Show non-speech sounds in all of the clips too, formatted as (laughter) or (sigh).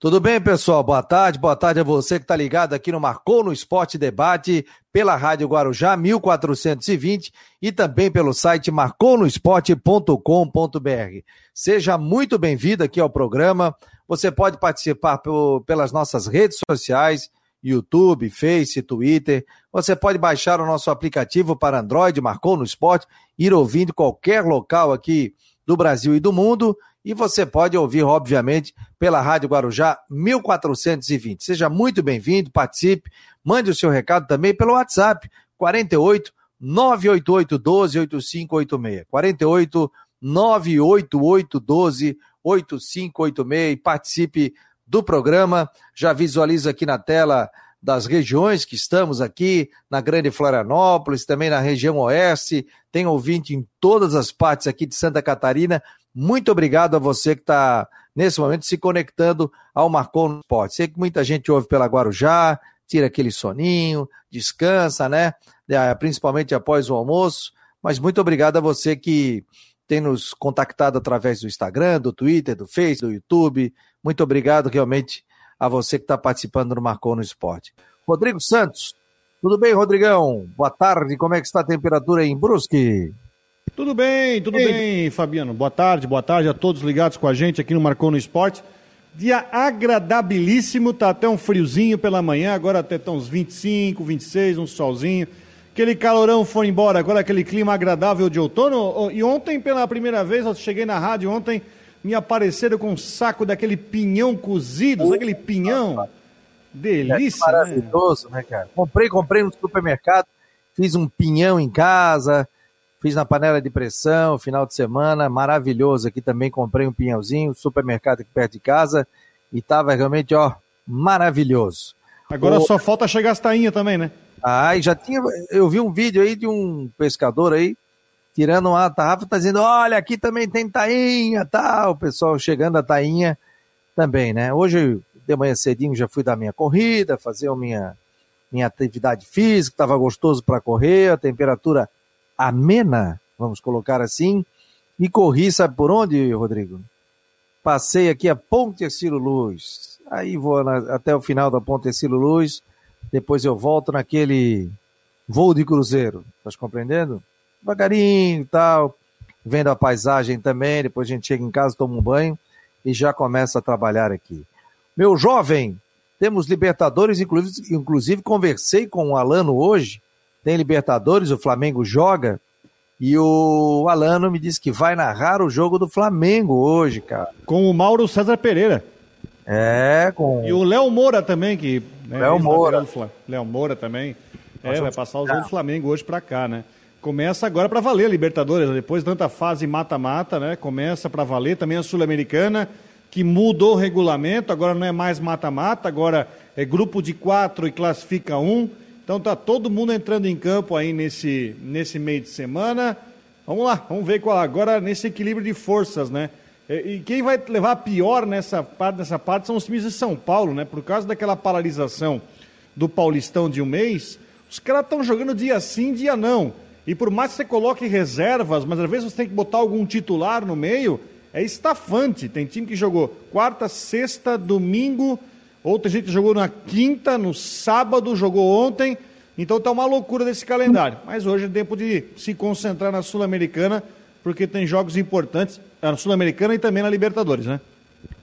Tudo bem, pessoal? Boa tarde, boa tarde a você que está ligado aqui no Marcou no Esporte Debate, pela Rádio Guarujá 1420 e também pelo site marconosport.com.br. Seja muito bem-vindo aqui ao programa. Você pode participar pelas nossas redes sociais, YouTube, Face, Twitter. Você pode baixar o nosso aplicativo para Android, Marcou no Esporte, ir ouvindo qualquer local aqui do Brasil e do mundo e você pode ouvir, obviamente, pela Rádio Guarujá 1420. Seja muito bem-vindo, participe, mande o seu recado também pelo WhatsApp 48 988 12 8586. 48 988 12 8586 e participe do programa. Já visualiza aqui na tela das regiões que estamos aqui, na Grande Florianópolis, também na região oeste, tem ouvinte em todas as partes aqui de Santa Catarina. Muito obrigado a você que está, nesse momento, se conectando ao Marcou no Esporte. Sei que muita gente ouve pela Guarujá, tira aquele soninho, descansa, né? É, principalmente após o almoço. Mas muito obrigado a você que tem nos contactado através do Instagram, do Twitter, do Face, do YouTube. Muito obrigado realmente a você que está participando do Marcou no Esporte. Rodrigo Santos, tudo bem, Rodrigão? Boa tarde, como é que está a temperatura em Brusque? Tudo bem, tudo Ei. bem, Fabiano. Boa tarde, boa tarde a todos ligados com a gente aqui no Marcou no Esporte. Dia agradabilíssimo, tá até um friozinho pela manhã, agora até tá uns 25, 26, um solzinho. Aquele calorão foi embora, agora aquele clima agradável de outono. E ontem, pela primeira vez, eu cheguei na rádio ontem, me apareceram com um saco daquele pinhão cozido, sabe aquele pinhão? Delícia, é maravilhoso, né? né, cara? Comprei, comprei no supermercado, fiz um pinhão em casa, Fiz na panela de pressão, final de semana, maravilhoso. Aqui também comprei um pinhãozinho, supermercado aqui perto de casa, e tava realmente, ó, maravilhoso. Agora o... só falta chegar as tainhas também, né? Ah, e já tinha. Eu vi um vídeo aí de um pescador aí, tirando uma tarrafa, tá dizendo: olha, aqui também tem tainha, tá? O pessoal chegando a tainha também, né? Hoje, de manhã cedinho, já fui dar minha corrida, fazer a minha, minha atividade física, tava gostoso para correr, a temperatura amena, vamos colocar assim, e corri, sabe por onde, Rodrigo? Passei aqui a Ponte Estilo Luz. Aí vou na, até o final da Ponte Estilo Luz, depois eu volto naquele voo de cruzeiro. Estás compreendendo? Devagarinho e tal, vendo a paisagem também, depois a gente chega em casa, toma um banho e já começa a trabalhar aqui. Meu jovem, temos Libertadores, inclusive, inclusive conversei com o Alano hoje, tem Libertadores, o Flamengo joga. E o Alano me disse que vai narrar o jogo do Flamengo hoje, cara. Com o Mauro César Pereira. É, com. E o Léo Moura também, que. Né, Léo Moura. Léo Moura também. É, vai passar o jogo do Flamengo hoje pra cá, né? Começa agora para valer a Libertadores, depois de tanta fase mata-mata, né? Começa para valer também a Sul-Americana, que mudou o regulamento, agora não é mais mata-mata, agora é grupo de quatro e classifica um. Então tá todo mundo entrando em campo aí nesse, nesse meio de semana. Vamos lá, vamos ver qual agora nesse equilíbrio de forças, né? E, e quem vai levar pior nessa parte, nessa parte são os times de São Paulo, né? Por causa daquela paralisação do Paulistão de um mês, os caras estão jogando dia sim, dia não. E por mais que você coloque reservas, mas às vezes você tem que botar algum titular no meio, é estafante. Tem time que jogou quarta, sexta, domingo, Outra gente jogou na quinta, no sábado, jogou ontem. Então está uma loucura desse calendário. Mas hoje é tempo de se concentrar na Sul-Americana, porque tem jogos importantes na Sul-Americana e também na Libertadores, né?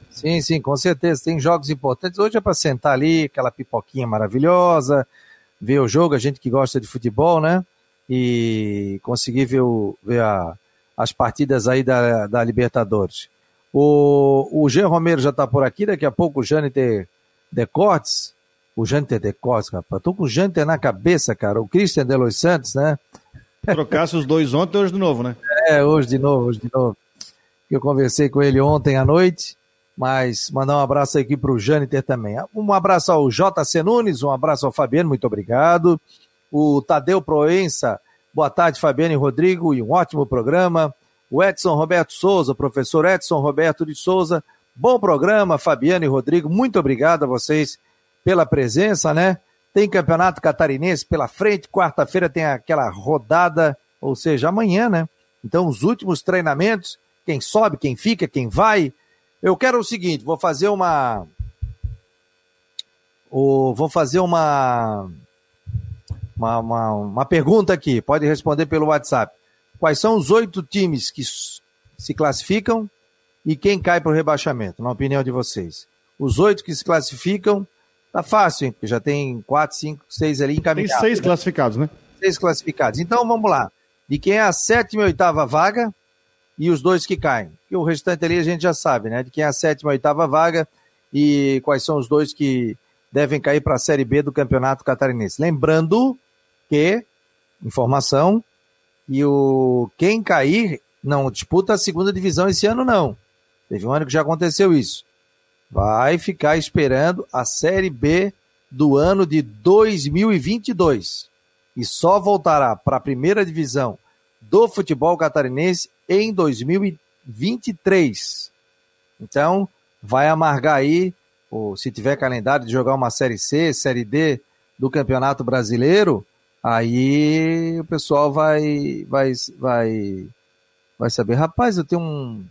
Sim, sim, com certeza. Tem jogos importantes. Hoje é para sentar ali, aquela pipoquinha maravilhosa, ver o jogo, a gente que gosta de futebol, né? E conseguir ver, o, ver a, as partidas aí da, da Libertadores. O, o Jean Romero já está por aqui, daqui a pouco o Jâniter Decotes, o Janter Decotes, rapaz. Tô com o Janter na cabeça, cara. O Christian de Los Santos, né? Trocasse os dois ontem, hoje de novo, né? É, hoje de novo, hoje de novo. Eu conversei com ele ontem à noite, mas mandar um abraço aqui para o Jâniter também. Um abraço ao JC Nunes, um abraço ao Fabiano, muito obrigado. O Tadeu Proença, boa tarde, Fabiano e Rodrigo, e um ótimo programa. O Edson Roberto Souza, professor Edson Roberto de Souza, Bom programa, Fabiano e Rodrigo. Muito obrigado a vocês pela presença, né? Tem campeonato catarinense pela frente. Quarta-feira tem aquela rodada, ou seja, amanhã, né? Então, os últimos treinamentos. Quem sobe, quem fica, quem vai. Eu quero o seguinte: vou fazer uma, vou fazer uma, uma, uma, uma pergunta aqui, pode responder pelo WhatsApp. Quais são os oito times que se classificam e quem cai para o rebaixamento, na opinião de vocês? Os oito que se classificam, tá fácil, hein? Porque já tem quatro, cinco, seis ali encaminhados. Tem seis classificados, né? Seis classificados. Então vamos lá. De quem é a sétima e oitava vaga e os dois que caem. E o restante ali a gente já sabe, né? De quem é a sétima e oitava vaga e quais são os dois que devem cair para a Série B do Campeonato Catarinense. Lembrando que, informação, e o quem cair não disputa a segunda divisão esse ano, não. Teve um ano que já aconteceu isso. Vai ficar esperando a Série B do ano de 2022. E só voltará para a primeira divisão do futebol catarinense em 2023. Então, vai amargar aí, ou se tiver calendário de jogar uma Série C, Série D do Campeonato Brasileiro, aí o pessoal vai, vai, vai, vai saber. Rapaz, eu tenho um,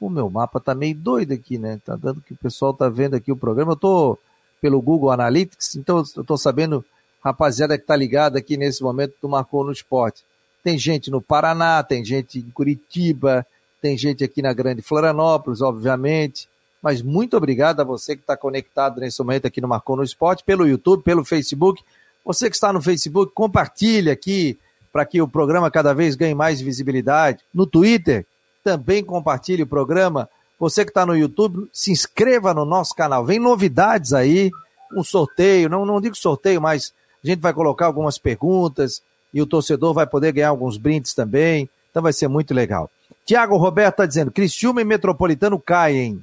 o meu mapa tá meio doido aqui, né? Tá dando que o pessoal tá vendo aqui o programa. Eu tô pelo Google Analytics, então eu tô sabendo, rapaziada que tá ligada aqui nesse momento do Marcou no Esporte. Tem gente no Paraná, tem gente em Curitiba, tem gente aqui na Grande Florianópolis, obviamente. Mas muito obrigado a você que está conectado nesse momento aqui no Marcou no Esporte, pelo YouTube, pelo Facebook. Você que está no Facebook, compartilhe aqui para que o programa cada vez ganhe mais visibilidade. No Twitter, também compartilhe o programa. Você que está no YouTube, se inscreva no nosso canal. Vem novidades aí, um sorteio, não, não digo sorteio, mas a gente vai colocar algumas perguntas e o torcedor vai poder ganhar alguns brindes também. Então vai ser muito legal. Tiago Roberto está dizendo, Criciúma e Metropolitano caem.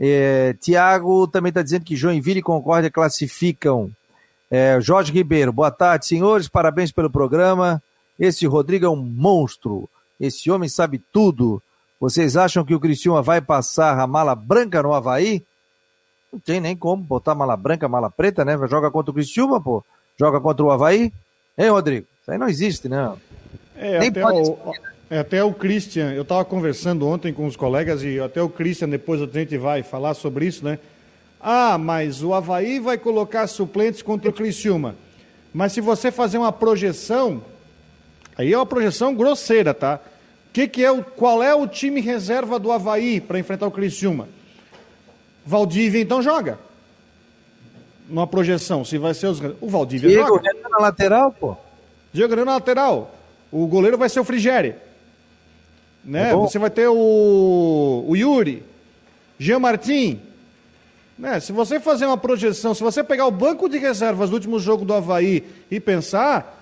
É, Tiago também está dizendo que Joinville e Concórdia classificam. É, Jorge Ribeiro, boa tarde, senhores, parabéns pelo programa. Esse Rodrigo é um monstro. Esse homem sabe tudo. Vocês acham que o Criciúma vai passar a mala branca no Havaí? Não tem nem como botar mala branca, mala preta, né? Joga contra o Criciúma, pô. Joga contra o Havaí. Hein, Rodrigo? Isso aí não existe, né? É, nem até pode o, é, até o Christian, eu estava conversando ontem com os colegas e até o Christian, depois a gente vai falar sobre isso, né? Ah, mas o Havaí vai colocar suplentes contra o Criciúma. Mas se você fazer uma projeção, aí é uma projeção grosseira, tá? Que que é o, qual é o time reserva do Havaí para enfrentar o Criciúma? Valdívia então joga. Numa projeção, se vai ser os. O Valdívia Diego joga. Diego na lateral, pô. Diego na lateral. O goleiro vai ser o Frigério. Né? É Você vai ter o, o Yuri, Jean Martin. Né? Se você fazer uma projeção, se você pegar o banco de reservas do último jogo do Havaí e pensar,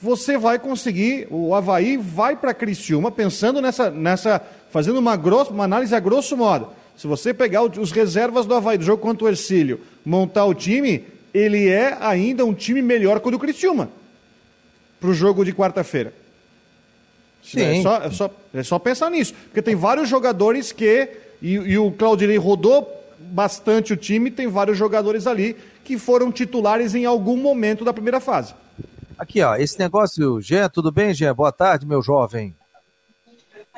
você vai conseguir, o Havaí vai para Criciúma pensando nessa, nessa fazendo uma, grosso, uma análise a grosso modo. Se você pegar os reservas do Havaí do jogo contra o Ercílio, montar o time, ele é ainda um time melhor que o do Criciúma para o jogo de quarta-feira. É só, é, só, é só pensar nisso. Porque tem vários jogadores que. E, e o Claudirei rodou bastante o time, tem vários jogadores ali que foram titulares em algum momento da primeira fase. Aqui, ó, esse negócio, Gê, tudo bem, Gê? Boa tarde, meu jovem.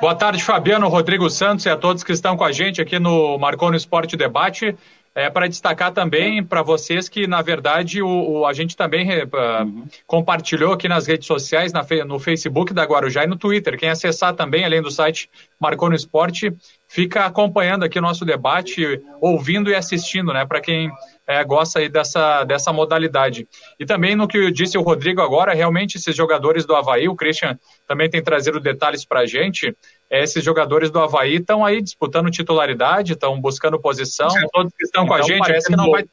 Boa tarde, Fabiano, Rodrigo Santos e a todos que estão com a gente aqui no Marcou no Esporte Debate. É, para destacar também para vocês que, na verdade, o, o a gente também uh, compartilhou aqui nas redes sociais, na, no Facebook da Guarujá e no Twitter. Quem acessar também, além do site Marcou no Esporte, fica acompanhando aqui o nosso debate, ouvindo e assistindo, né? Para quem é, gosta aí dessa, dessa modalidade. E também no que disse o Rodrigo agora, realmente esses jogadores do Havaí, o Christian também tem trazido detalhes para a gente, é, esses jogadores do Havaí estão aí disputando titularidade, estão buscando posição, todos que estão então, com a gente, parece que não vai,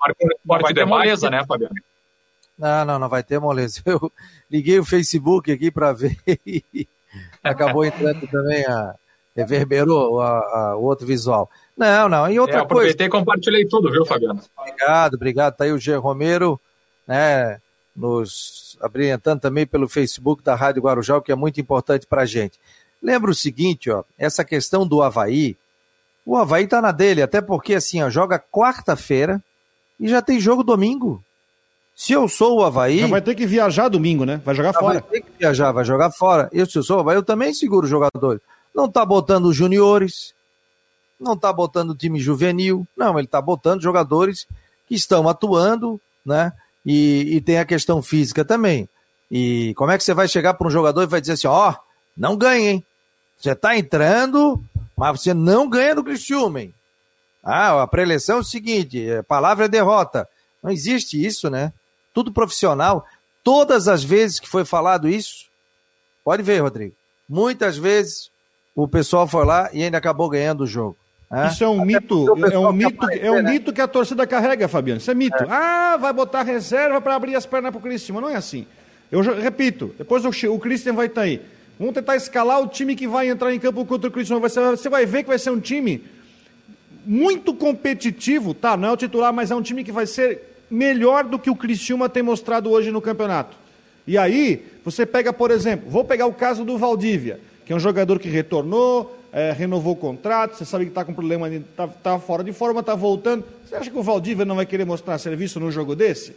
não vai ter moleza, né, Fabiano? Não, não, não vai ter moleza. Eu liguei o Facebook aqui para ver (laughs) e acabou entrando também a, reverberou o outro visual. Não, não. E outra é, aproveitei coisa... e compartilhei tudo, viu, Fabiano? Obrigado, obrigado. Tá aí o G. Romero, né, nos abrilhantando também pelo Facebook da Rádio Guarujá, o que é muito importante para a gente. Lembra o seguinte, ó, essa questão do Havaí, o Havaí tá na dele, até porque assim, ó, joga quarta-feira e já tem jogo domingo. Se eu sou o Havaí. Já vai ter que viajar domingo, né? Vai jogar fora. Vai ter que viajar, vai jogar fora. Eu, se eu sou o Havaí, eu também seguro os jogadores. Não está botando os juniores, não está botando time juvenil, não, ele está botando jogadores que estão atuando, né? E, e tem a questão física também. E como é que você vai chegar para um jogador e vai dizer assim, ó, oh, não ganha, hein? Você está entrando, mas você não ganha do Criciúma, hein? Ah, a preleção é o seguinte, a palavra é derrota. Não existe isso, né? Tudo profissional. Todas as vezes que foi falado isso, pode ver, Rodrigo. Muitas vezes o pessoal foi lá e ainda acabou ganhando o jogo. É? Isso é um mito, é um mito, é um né? mito que a torcida carrega, Fabiano. Isso é mito. É. Ah, vai botar reserva para abrir as pernas para o Cristiano. Não é assim. Eu repito, depois o, o Christian vai estar tá aí. Vamos tentar escalar o time que vai entrar em campo contra o Cristiano. Você vai ver que vai ser um time muito competitivo, tá? Não é o titular, mas é um time que vai ser melhor do que o Criciúma tem mostrado hoje no campeonato. E aí, você pega, por exemplo, vou pegar o caso do Valdívia, que é um jogador que retornou, é, renovou o contrato, você sabe que está com problema, está tá fora de forma, está voltando. Você acha que o Valdívia não vai querer mostrar serviço num jogo desse?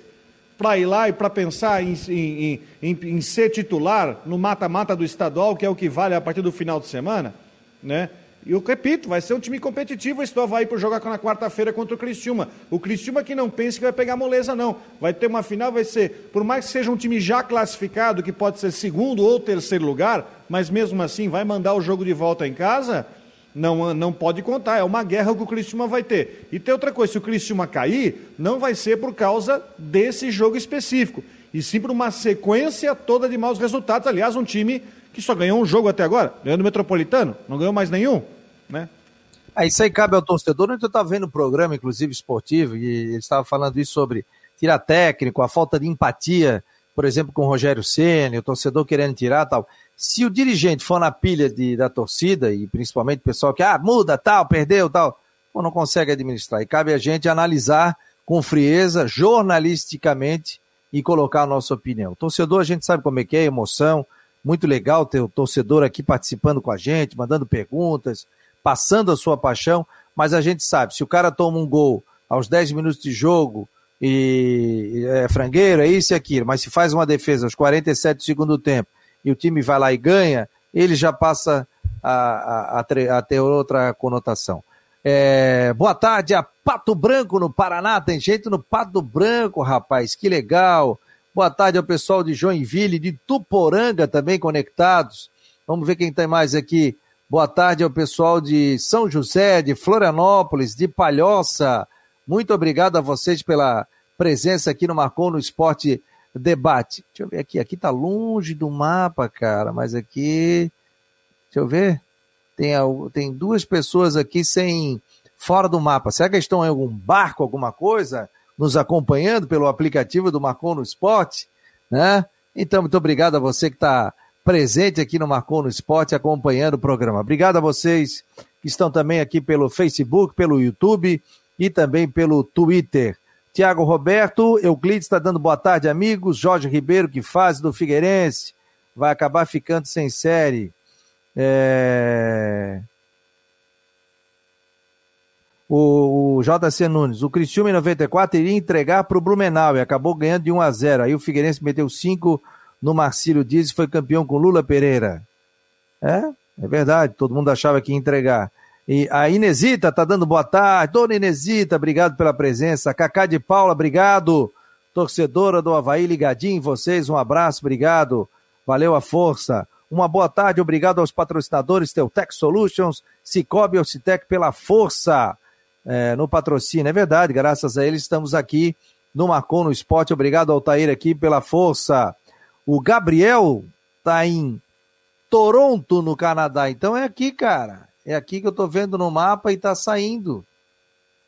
Para ir lá e para pensar em, em, em, em, ser titular no mata-mata do estadual, que é o que vale a partir do final de semana, né? E eu repito, vai ser um time competitivo esse do Havaí para jogar na quarta-feira contra o Criciúma. O Criciúma que não pensa que vai pegar moleza, não. Vai ter uma final, vai ser, por mais que seja um time já classificado, que pode ser segundo ou terceiro lugar, mas mesmo assim vai mandar o jogo de volta em casa, não, não pode contar. É uma guerra que o Criciúma vai ter. E tem outra coisa, se o Criciúma cair, não vai ser por causa desse jogo específico. E sim por uma sequência toda de maus resultados. Aliás, um time que só ganhou um jogo até agora, ganhou no Metropolitano, não ganhou mais nenhum né? É, isso aí cabe ao torcedor. Eu estava vendo um programa, inclusive esportivo, e ele estava falando isso sobre tirar técnico, a falta de empatia, por exemplo, com o Rogério Senna, o torcedor querendo tirar tal. Se o dirigente for na pilha de, da torcida, e principalmente o pessoal que, ah, muda, tal, perdeu, tal, ou não consegue administrar. E cabe a gente analisar com frieza, jornalisticamente, e colocar a nossa opinião. O torcedor, a gente sabe como é que é, emoção, muito legal ter o torcedor aqui participando com a gente, mandando perguntas, passando a sua paixão, mas a gente sabe, se o cara toma um gol aos 10 minutos de jogo e é frangueiro, é isso e aquilo, mas se faz uma defesa aos 47 do segundo tempo e o time vai lá e ganha, ele já passa a, a, a, a ter outra conotação. É, boa tarde a Pato Branco no Paraná, tem gente no Pato Branco, rapaz, que legal. Boa tarde ao pessoal de Joinville, de Tuporanga também conectados. Vamos ver quem tem mais aqui. Boa tarde ao pessoal de São José, de Florianópolis, de Palhoça. Muito obrigado a vocês pela presença aqui no Marcou no Esporte Debate. Deixa eu ver aqui, aqui tá longe do mapa, cara, mas aqui, deixa eu ver, tem, tem duas pessoas aqui sem, fora do mapa. Será que estão em algum barco, alguma coisa, nos acompanhando pelo aplicativo do Marcou no Esporte, né? Então, muito obrigado a você que está presente aqui no Marcou no Esporte, acompanhando o programa. Obrigado a vocês que estão também aqui pelo Facebook, pelo YouTube e também pelo Twitter. Tiago Roberto, Euclides está dando boa tarde, amigos. Jorge Ribeiro, que faz do Figueirense, vai acabar ficando sem série. É... O, o JC Nunes, o Cristiúma em 94 iria entregar para o Blumenau e acabou ganhando de 1 a 0. Aí o Figueirense meteu 5 no Marcílio Dias e foi campeão com Lula Pereira. É, é verdade, todo mundo achava que ia entregar. E a Inesita tá dando boa tarde. Dona Inesita, obrigado pela presença. Cacá de Paula, obrigado. Torcedora do Havaí, ligadinho em vocês, um abraço, obrigado. Valeu a força. Uma boa tarde, obrigado aos patrocinadores Teutec Solutions, Cicobi e Ocitec pela força é, no patrocínio. É verdade, graças a eles estamos aqui no Marcon no Esporte. Obrigado ao Tair aqui pela força. O Gabriel tá em Toronto, no Canadá. Então é aqui, cara. É aqui que eu tô vendo no mapa e tá saindo.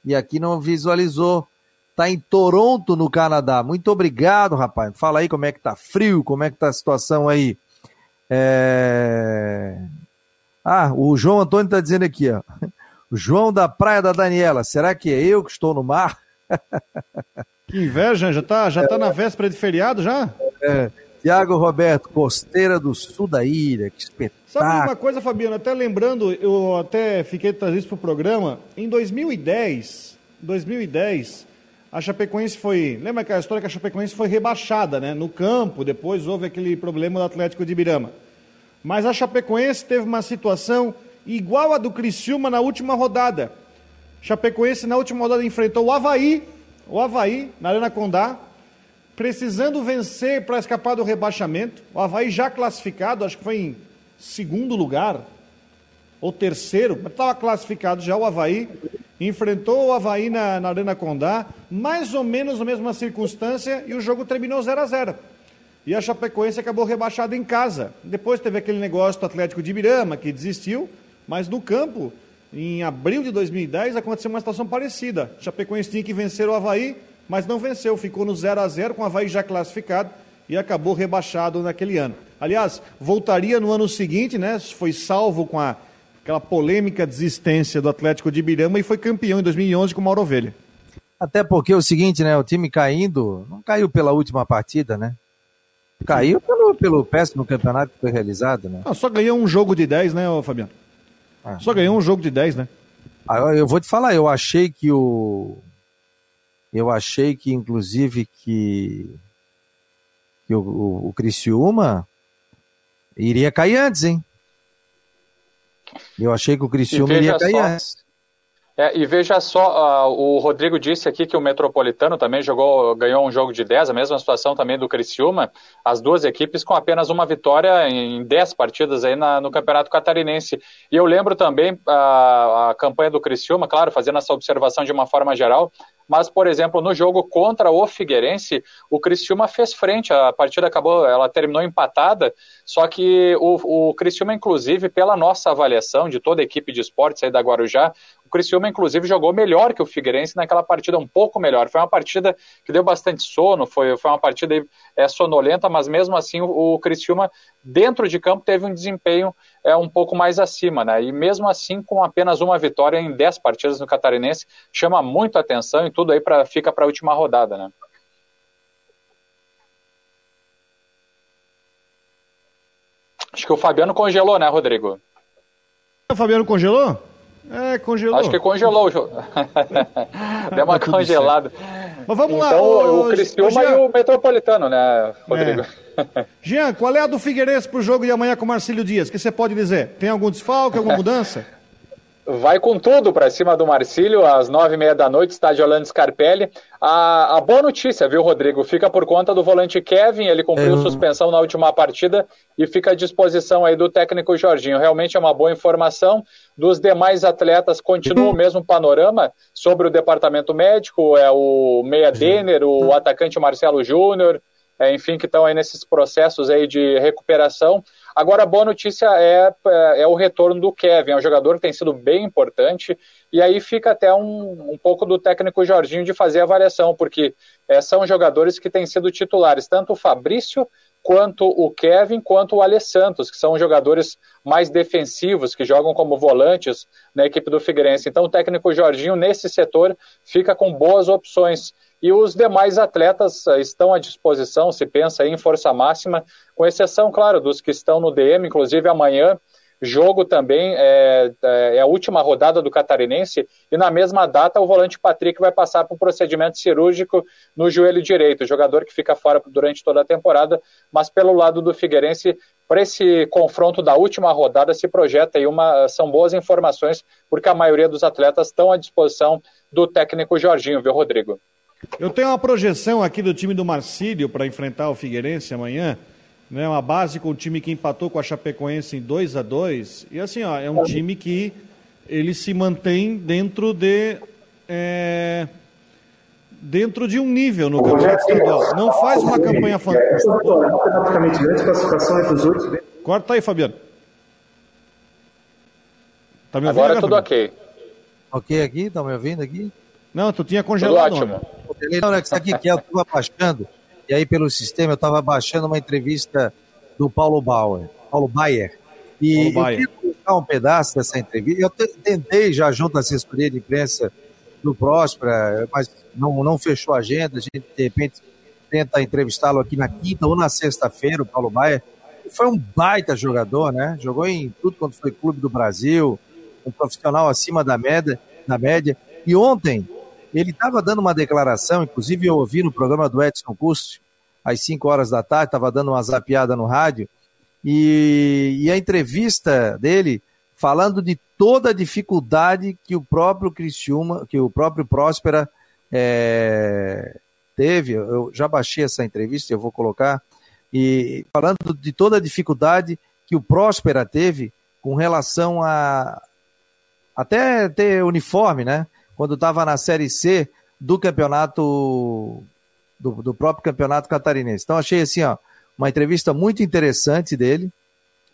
E aqui não visualizou. Tá em Toronto, no Canadá. Muito obrigado, rapaz. Fala aí como é que tá frio, como é que tá a situação aí. É... Ah, o João Antônio tá dizendo aqui, ó. (laughs) O João da Praia da Daniela. Será que é eu que estou no mar? (laughs) Que inveja, já tá, já tá na véspera de feriado já? É. Tiago Roberto, Costeira do Sul da Ilha, que espetáculo. Sabe uma coisa, Fabiano? Até lembrando, eu até fiquei trazer isso para o programa. Em 2010, 2010, a Chapecoense foi. Lembra aquela história que a Chapecoense foi rebaixada, né? No campo, depois houve aquele problema do Atlético de Ibirama. Mas a Chapecoense teve uma situação igual a do Criciúma na última rodada. Chapecoense na última rodada enfrentou o Havaí O Havaí, na Arena Condá, precisando vencer para escapar do rebaixamento. O Havaí já classificado, acho que foi em segundo lugar, ou terceiro, mas estava classificado já o Havaí. Enfrentou o Havaí na, na Arena Condá, mais ou menos na mesma circunstância, e o jogo terminou 0 a 0 E a Chapecoense acabou rebaixada em casa. Depois teve aquele negócio do Atlético de Ibirama, que desistiu, mas no campo, em abril de 2010, aconteceu uma situação parecida. A Chapecoense tinha que vencer o Havaí, mas não venceu, ficou no 0 a 0 com o Havaí já classificado e acabou rebaixado naquele ano. Aliás, voltaria no ano seguinte, né? Foi salvo com a, aquela polêmica desistência do Atlético de Ibirama e foi campeão em 2011 com o Mauro Ovelha. Até porque é o seguinte, né? O time caindo, não caiu pela última partida, né? Caiu pelo, pelo péssimo campeonato que foi realizado, né? Ah, só ganhou um jogo de 10, né, Fabiano? Ah. Só ganhou um jogo de 10, né? Ah, eu vou te falar, eu achei que o eu achei que, inclusive, que, que o, o, o Criciúma iria cair antes, hein? Eu achei que o Criciúma iria cair só, antes. É, e veja só, uh, o Rodrigo disse aqui que o Metropolitano também jogou, ganhou um jogo de 10, a mesma situação também do Criciúma, as duas equipes com apenas uma vitória em 10 partidas aí na, no Campeonato Catarinense. E eu lembro também uh, a campanha do Criciúma, claro, fazendo essa observação de uma forma geral, mas, por exemplo, no jogo contra o Figueirense, o Criciúma fez frente, a partida acabou, ela terminou empatada, só que o, o Criciúma, inclusive, pela nossa avaliação de toda a equipe de esportes aí da Guarujá, o Criciúma, inclusive, jogou melhor que o Figueirense naquela partida, um pouco melhor. Foi uma partida que deu bastante sono, foi, foi uma partida é, sonolenta, mas mesmo assim o, o Criciúma, dentro de campo, teve um desempenho é, um pouco mais acima, né? E mesmo assim, com apenas uma vitória em 10 partidas no Catarinense, chama muito atenção e tudo aí pra, fica para a última rodada, né? Acho que o Fabiano congelou, né, Rodrigo? O Fabiano congelou? É, congelou. Acho que congelou o jogo. (laughs) Deu uma tá congelada. Mas vamos então, lá. Então, o Criciúma e o Metropolitano, né, Rodrigo? É. Jean, qual é a do Figueirense pro jogo de amanhã com o Marcílio Dias? O que você pode dizer? Tem algum desfalque, alguma (laughs) mudança? Vai com tudo para cima do Marcílio, às nove e meia da noite, estádio Orlando Scarpelli. A, a, boa notícia, viu, Rodrigo? Fica por conta do volante Kevin, ele cumpriu é. suspensão na última partida e fica à disposição aí do técnico Jorginho. Realmente é uma boa informação. Dos demais atletas, continua o mesmo panorama sobre o departamento médico, é o Meia Denner, o atacante Marcelo Júnior, é, enfim, que estão aí nesses processos aí de recuperação. Agora, a boa notícia é, é, é, o retorno do Kevin, é um jogador que tem sido bem importante, e aí fica até um, um pouco do técnico Jorginho de fazer a variação, porque é, são jogadores que têm sido titulares, tanto o Fabrício quanto o Kevin, quanto o Alessandro, que são jogadores mais defensivos, que jogam como volantes na equipe do Figueirense. Então, o técnico Jorginho, nesse setor, fica com boas opções. E os demais atletas eh, estão à disposição, se pensa em força máxima, com exceção, claro, dos que estão no DM, inclusive amanhã, jogo também, é, é, a última rodada do Catarinense, e na mesma data o volante Patrick vai passar por um procedimento cirúrgico no joelho direito, jogador que fica fora durante toda a temporada, mas pelo lado do Figueirense, para esse confronto da última rodada se projeta aí uma, são boas informações, porque a maioria dos atletas estão à disposição do técnico Jorginho, viu, Rodrigo? Eu tenho uma projeção aqui do time do Marcílio para enfrentar o Figueirense amanhã. Né, uma base com o time que empatou com a Chapecoense em 2 a 2 E assim, ó, é um time que ele se mantém dentro de. É, dentro de um nível no campeonato estadual. Não faz uma campanha fantástica. Corta aí, Fabiano. Tá me ouvindo, Agora é tudo ok. Ok aqui? Tá me ouvindo aqui? Não, tu tinha congelado. Tudo ótimo. Não, é que isso aqui que eu estava baixando, e aí pelo sistema eu estava baixando uma entrevista do Paulo Bauer, Paulo Bayer. E Paulo eu queria colocar um pedaço dessa entrevista. Eu tentei já junto à assessoria de imprensa do Próspera, mas não, não fechou a agenda. A gente, de repente, tenta entrevistá-lo aqui na quinta ou na sexta-feira, o Paulo Bayer. Foi um baita jogador, né? Jogou em tudo quanto foi clube do Brasil, um profissional acima da média. Da média. E ontem, ele estava dando uma declaração, inclusive eu ouvi no programa do Edson Custo, às 5 horas da tarde, estava dando uma zapiada no rádio, e, e, a entrevista dele falando de toda a dificuldade que o próprio Criciúma, que o próprio Próspera teve, eu já baixei essa entrevista, eu vou colocar, e falando de toda a dificuldade que o Próspera teve com relação a até ter uniforme, né? Quando estava na Série C do campeonato do, do, próprio campeonato catarinense. Então achei assim, ó, uma entrevista muito interessante dele,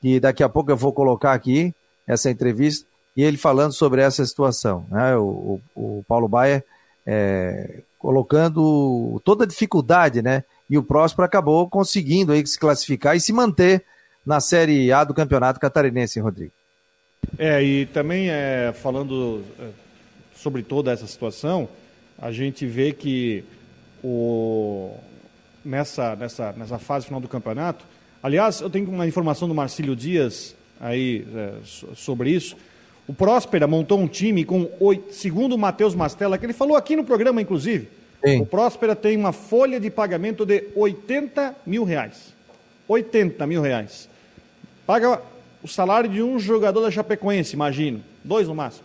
e daqui a pouco eu vou colocar aqui essa entrevista e ele falando sobre essa situação, né? O, o, o Paulo Baia é, colocando toda a dificuldade, né? E o Próspero acabou conseguindo aí se classificar e se manter na Série A do Campeonato Catarinense, Rodrigo. É, e também é, falando é, sobre toda essa situação, a gente vê que o, nessa, nessa, nessa fase final do campeonato, aliás, eu tenho uma informação do Marcílio Dias aí é, sobre isso. O Próspera montou um time com, oito, segundo o Matheus Mastella, que ele falou aqui no programa, inclusive, Sim. o Próspera tem uma folha de pagamento de 80 mil reais. 80 mil reais. Paga o salário de um jogador da Chapecoense, imagino. Dois no máximo.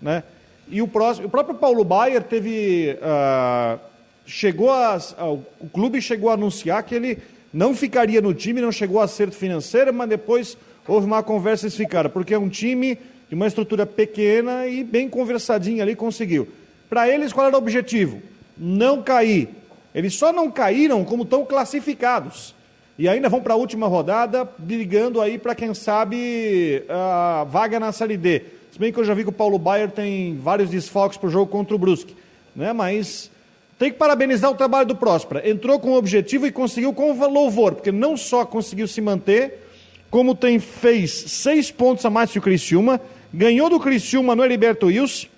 Né? E o, próximo, o próprio Paulo Baier teve. Uh, chegou a, uh, o clube chegou a anunciar que ele não ficaria no time, não chegou a acerto financeiro, mas depois houve uma conversa e eles ficaram, porque é um time de uma estrutura pequena e bem conversadinha ali conseguiu. Para eles, qual era o objetivo? Não cair. Eles só não caíram como estão classificados. E ainda vão para a última rodada, brigando aí para quem sabe a vaga na Série D. Se bem que eu já vi que o Paulo Baier tem vários desfalques para o jogo contra o Brusque. Né? Mas tem que parabenizar o trabalho do Próspera. Entrou com o objetivo e conseguiu com louvor, porque não só conseguiu se manter, como tem fez seis pontos a mais que o Criciúma, ganhou do Criciúma no Heriberto Wilson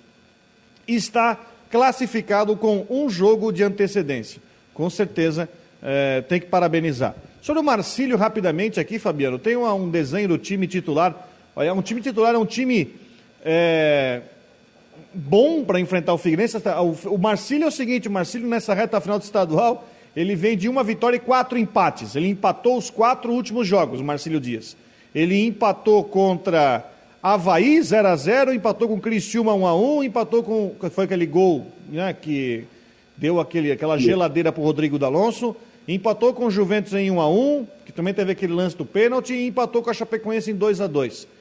e está classificado com um jogo de antecedência. Com certeza é, tem que parabenizar. Sobre o Marcílio, rapidamente aqui, Fabiano, tem um, desenho do time titular. Olha, um time titular é um time é, bom para enfrentar o Figueirense. O, Marcílio é o seguinte: o Marcílio, nessa reta final do estadual, ele vem de uma vitória e quatro empates. Ele empatou os quatro últimos jogos, o Marcílio Dias. Ele empatou contra Havaí 0 a 0 empatou com Criciúma 1 a 1 empatou com. Foi aquele gol né, que deu aquele, aquela geladeira para o Rodrigo D'Alonso. Empatou com o Juventus em 1 a 1 que também teve aquele lance do pênalti, e empatou com a Chapecoense em 2 a 2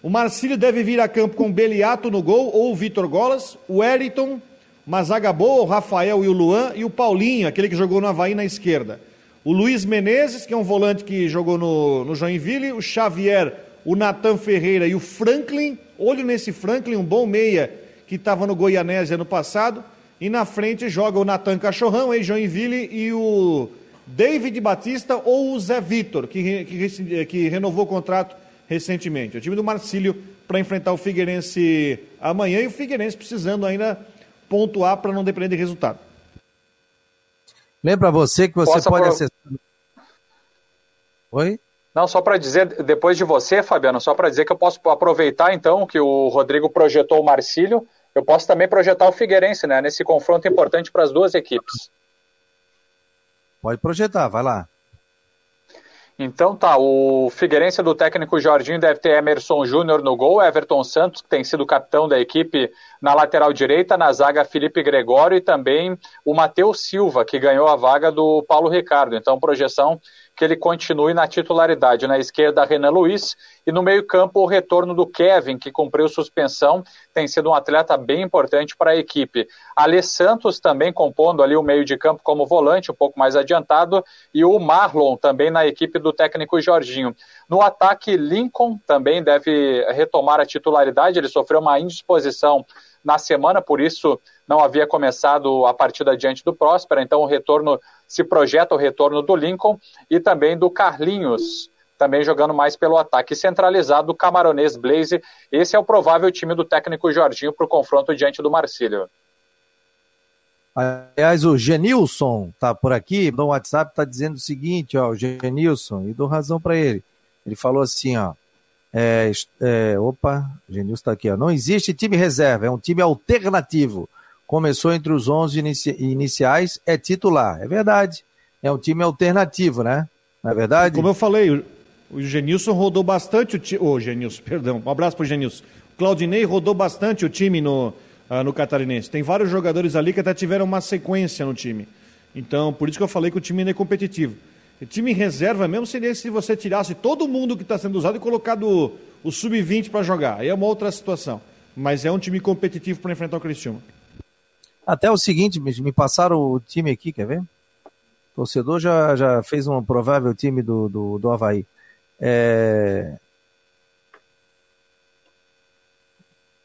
O Marcílio deve vir a campo com Beliato no gol, ou o Vitor Golas, o Eriton, Mazaga Boa, o Rafael e o Luan, e o Paulinho, aquele que jogou no Havaí na esquerda. O Luiz Menezes, que é um volante que jogou no, no Joinville, o Xavier, o Natan Ferreira e o Franklin. Olho nesse Franklin, um bom meia que estava no Goianésia ano passado. E na frente joga o Natan Cachorrão, em Joinville, e o David Batista ou o Zé Vitor, que, que, que renovou o contrato recentemente. O time do Marcílio para enfrentar o Figueirense amanhã e o Figueirense precisando ainda pontuar para não depender de resultado. Lembra você que você Posso pode acessar. Oi? Não, só para dizer, depois de você, Fabiano, só para dizer que eu posso aproveitar então que o Rodrigo projetou o Marcílio, eu posso também projetar o Figueirense, né, nesse confronto importante para as duas equipes. Pode projetar, vai lá. Então tá, o Figueirense do técnico Jorginho deve ter Emerson Júnior no gol, Everton Santos, que tem sido capitão da equipe na lateral direita, na zaga Felipe Gregório e também o Matheus Silva, que ganhou a vaga do Paulo Ricardo. Então, projeção que ele continue na titularidade. Na esquerda, Renan Luiz e no meio-campo, o retorno do Kevin, que cumpriu suspensão, tem sido um atleta bem importante para a equipe. Ale Santos também compondo ali o meio de campo como volante, um pouco mais adiantado, e o Marlon também na equipe do técnico Jorginho. No ataque, Lincoln também deve retomar a titularidade, ele sofreu uma indisposição na semana, por isso não havia começado a partida diante do Próspera, então o retorno se projeta o retorno do Lincoln e também do Carlinhos, também jogando mais pelo ataque centralizado do camaronês Blaze. Esse é o provável time do técnico Jorginho para o confronto diante do Marcílio. Aliás, o Genilson tá por aqui, no WhatsApp tá dizendo o seguinte, ó, o Genilson, e dou razão para ele. Ele falou assim, ó, é, é, opa, Genilson está aqui, ó, não existe time reserva, é um time alternativo começou entre os 11 inici iniciais, é titular. É verdade. É um time alternativo, né? Não é verdade? Como eu falei, o Genilson rodou bastante o time. Ô, oh, Genilson, perdão. Um abraço Genilson. O Claudinei rodou bastante o time no, uh, no Catarinense. Tem vários jogadores ali que até tiveram uma sequência no time. Então, por isso que eu falei que o time ainda é competitivo. Time reserva mesmo seria se você tirasse todo mundo que está sendo usado e colocado o sub-20 para jogar. Aí é uma outra situação. Mas é um time competitivo para enfrentar o Cristiano. Até o seguinte, me passaram o time aqui, quer ver? O torcedor já, já fez um provável time do, do, do Havaí. É...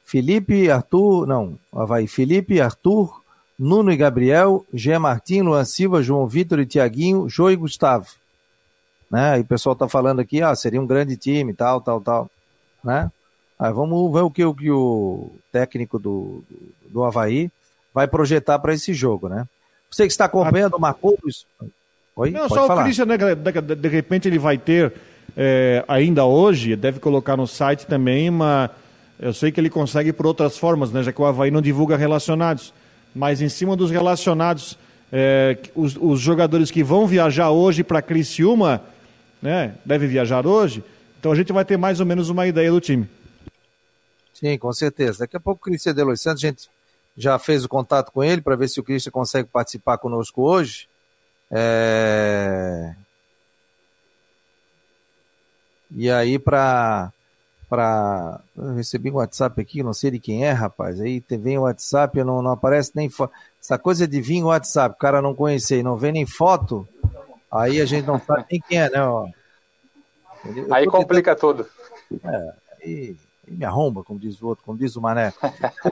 Felipe, Arthur, não, Havaí. Felipe, Arthur, Nuno e Gabriel, Gé Martim, Luan Silva, João Vitor e Tiaguinho, Jô e Gustavo. Né? E o pessoal tá falando aqui, ah, seria um grande time, tal, tal, tal. Né? Aí vamos ver o que o, que o técnico do, do, do Havaí vai projetar para esse jogo, né? Você que está acompanhando, marcou isso. Oi? Não, só falar. o Christian, né, de, de, repente ele vai ter, é, ainda hoje, deve colocar no site também, mas eu sei que ele consegue por outras formas, né, já que o Havaí não divulga relacionados mas em cima dos relacionados, é, os, os, jogadores que vão viajar hoje para Criciúma, né, deve viajar hoje, então a gente vai ter mais ou menos uma ideia do time. Sim, com certeza. Daqui a pouco o Cristian de Los Santos, a gente já fez o contato com ele para ver se o Cristian consegue participar conosco hoje. É... E aí, para para. Recebi um WhatsApp aqui, não sei de quem é, rapaz. Aí vem o WhatsApp, não, não aparece nem foto. Essa coisa de vir o WhatsApp, o cara não conhecer e não vê nem foto, aí a gente não sabe nem quem é, né? Ó. aí complica tentando... tudo. É, aí, aí, me arromba, como diz o outro, como diz o Mané.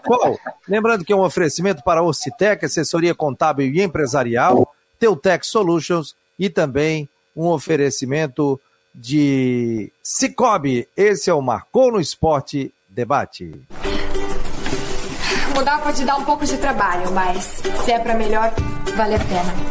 Qual? Lembrando que é um oferecimento para a Ocitec, assessoria contábil e empresarial, Teutec Solutions e também um oferecimento de Cicobi. Esse é o Marcou no Esporte Debate. Mudar pode dar um pouco de trabalho, mas se é para melhor, vale a pena.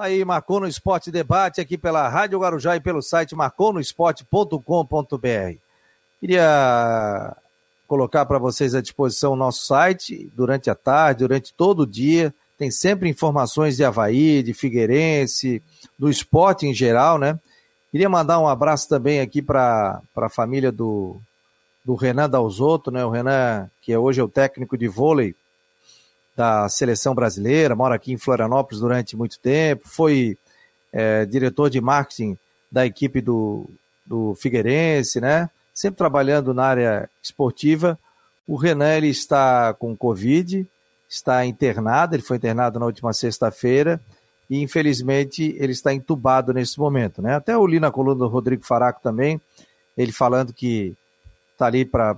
Tá aí, marcou no Esporte Debate aqui pela Rádio Guarujá e pelo site marconosport.com.br. Queria colocar para vocês à disposição o nosso site durante a tarde, durante todo o dia. Tem sempre informações de Havaí, de Figueirense, do esporte em geral, né? Queria mandar um abraço também aqui para a família do, do Renan Dalzotto, né? O Renan, que hoje é o técnico de vôlei da seleção brasileira, mora aqui em Florianópolis durante muito tempo, foi é, diretor de marketing da equipe do, do Figueirense, né? Sempre trabalhando na área esportiva. O Renan ele está com Covid, está internado, ele foi internado na última sexta-feira e infelizmente ele está entubado nesse momento, né? Até eu li na coluna do Rodrigo Faraco também, ele falando que está ali para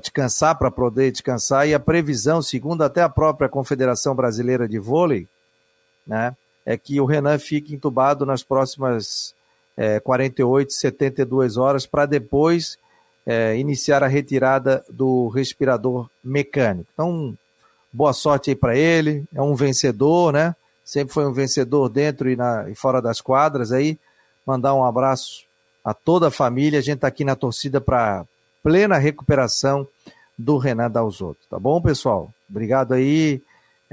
descansar, para poder descansar, e a previsão, segundo até a própria Confederação Brasileira de Vôlei, né, é que o Renan fique entubado nas próximas é, 48, 72 horas, para depois é, iniciar a retirada do respirador mecânico. Então, boa sorte aí para ele, é um vencedor, né? Sempre foi um vencedor dentro e, na, e fora das quadras aí. Mandar um abraço a toda a família. A gente está aqui na torcida para plena recuperação do Renan Dalzotto. Tá bom, pessoal? Obrigado aí.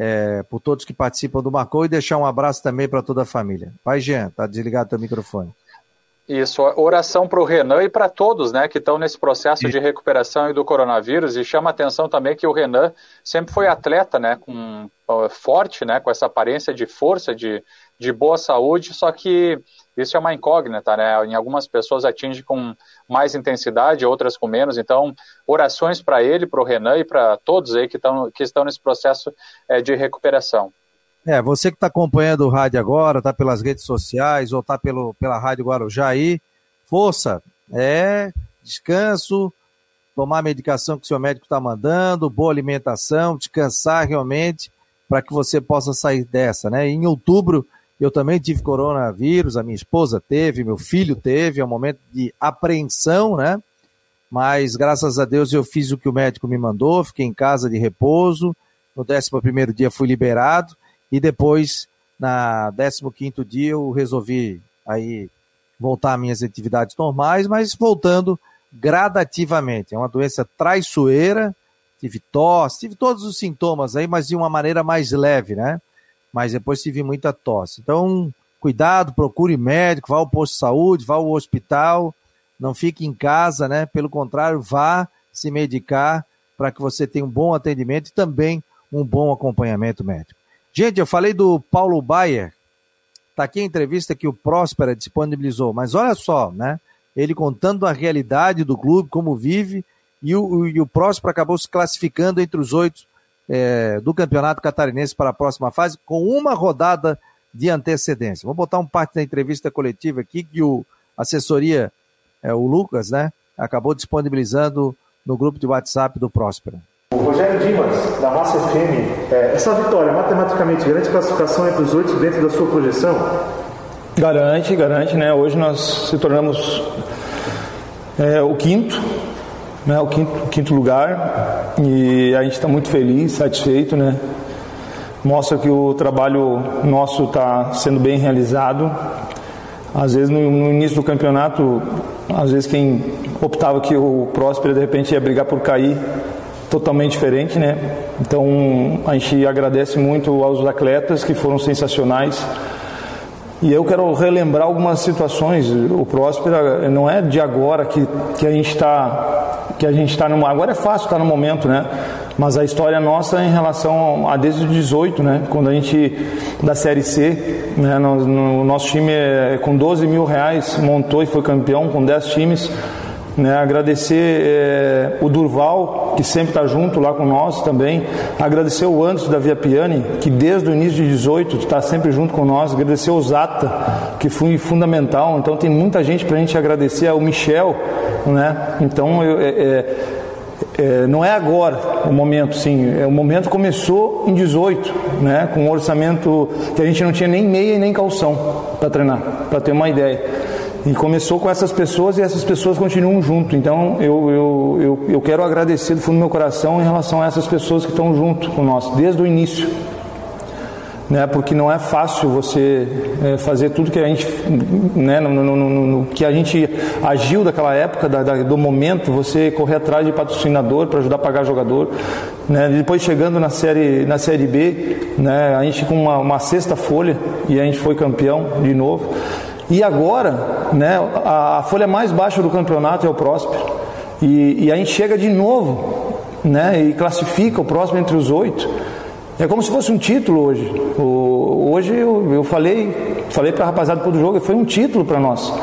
é, por todos que participam do Marcou e deixar um abraço também para toda a família. Vai, Jean, tá desligado teu microfone. Isso, oração para o Renan e para todos, né, que estão nesse processo de recuperação e do coronavírus e chama atenção também que o Renan sempre foi atleta, né, com forte, né, com essa aparência de força, de, de boa saúde, só que isso é uma incógnita, né? Em algumas pessoas atinge com mais intensidade, outras com menos. Então, orações para ele, para o Renan e para todos aí que, estão que estão nesse processo é, de recuperação. É, você que está acompanhando o rádio agora, está pelas redes sociais ou está pela Rádio Guarujá aí, força, é descanso, tomar a medicação que o seu médico está mandando, boa alimentação, descansar realmente para que você possa sair dessa, né? Em outubro eu também tive coronavírus, a minha esposa teve, meu filho teve, é um momento de apreensão, né? Mas graças a Deus eu fiz o que o médico me mandou, fiquei em casa de repouso. No 11 dia fui liberado e depois, na 15 dia, eu resolvi aí voltar às minhas atividades normais, mas voltando gradativamente. É uma doença traiçoeira, tive tosse, tive todos os sintomas aí, mas de uma maneira mais leve, né? Mas depois tive muita tosse. Então, cuidado, procure médico, vá ao posto de saúde, vá ao hospital, não fique em casa, né? Pelo contrário, vá se medicar para que você tenha um bom atendimento e também um bom acompanhamento médico. Gente, eu falei do Paulo Bayer, tá aqui a entrevista que o Próspera disponibilizou, mas olha só, né? Ele contando a realidade do clube, como vive, e o, e o Próspera acabou se classificando entre os oito é, do Campeonato Catarinense para a próxima fase, com uma rodada de antecedência. Vou botar um parte da entrevista coletiva aqui que o assessoria, é, o Lucas, né, acabou disponibilizando no grupo de WhatsApp do Próspera. O Rogério Dimas, da Massa FM, é, essa vitória matematicamente garante classificação entre os oito dentro da sua projeção? Garante, garante, né? Hoje nós se tornamos é, o quinto né, o quinto, quinto lugar e a gente está muito feliz, satisfeito, né? Mostra que o trabalho nosso está sendo bem realizado. Às vezes no, no, início do campeonato, às vezes quem optava que o Próspero de repente ia brigar por cair, totalmente diferente, né? Então a gente agradece muito aos atletas que foram sensacionais. E eu quero relembrar algumas situações. O Próspera não é de agora que, que a gente está que a gente está no. Agora é fácil estar no momento, né? Mas a história nossa é em relação a desde os 18, né? Quando a gente, da Série C, né? No, no, nosso time é, com 12 mil reais montou e foi campeão com 10 times. Né, agradecer é, o Durval, que sempre está junto lá com nós também. Agradecer o Anderson da Via Piani, que desde o início de 18 está sempre junto com nós. Agradecer o Zata, que foi fundamental. Então tem muita gente para a gente agradecer. O Michel, né? Então eu, é, é, é, não é agora o momento, sim. É, o momento começou em 18, né? Com um orçamento que a gente não tinha nem meia e nem calção para treinar, para ter uma ideia. E começou com essas pessoas e essas pessoas continuam junto. Então eu, eu, eu, eu quero agradecer do fundo do meu coração em relação a essas pessoas que estão junto com nós, desde o início. Né, porque não é fácil você é, fazer tudo que a gente, né, no, no, no, no, que a gente agiu daquela época, da, da, do momento, você correr atrás de patrocinador para ajudar a pagar jogador, né, depois chegando na série, na série B, né, a gente com uma, uma sexta folha e a gente foi campeão de novo. E agora, né, a, a folha mais baixa do campeonato é o Próspero. E, e a gente chega de novo né, e classifica o Próspero entre os oito. É como se fosse um título hoje. O, hoje eu, eu falei, falei para a rapaziada do jogo, foi um título para nós.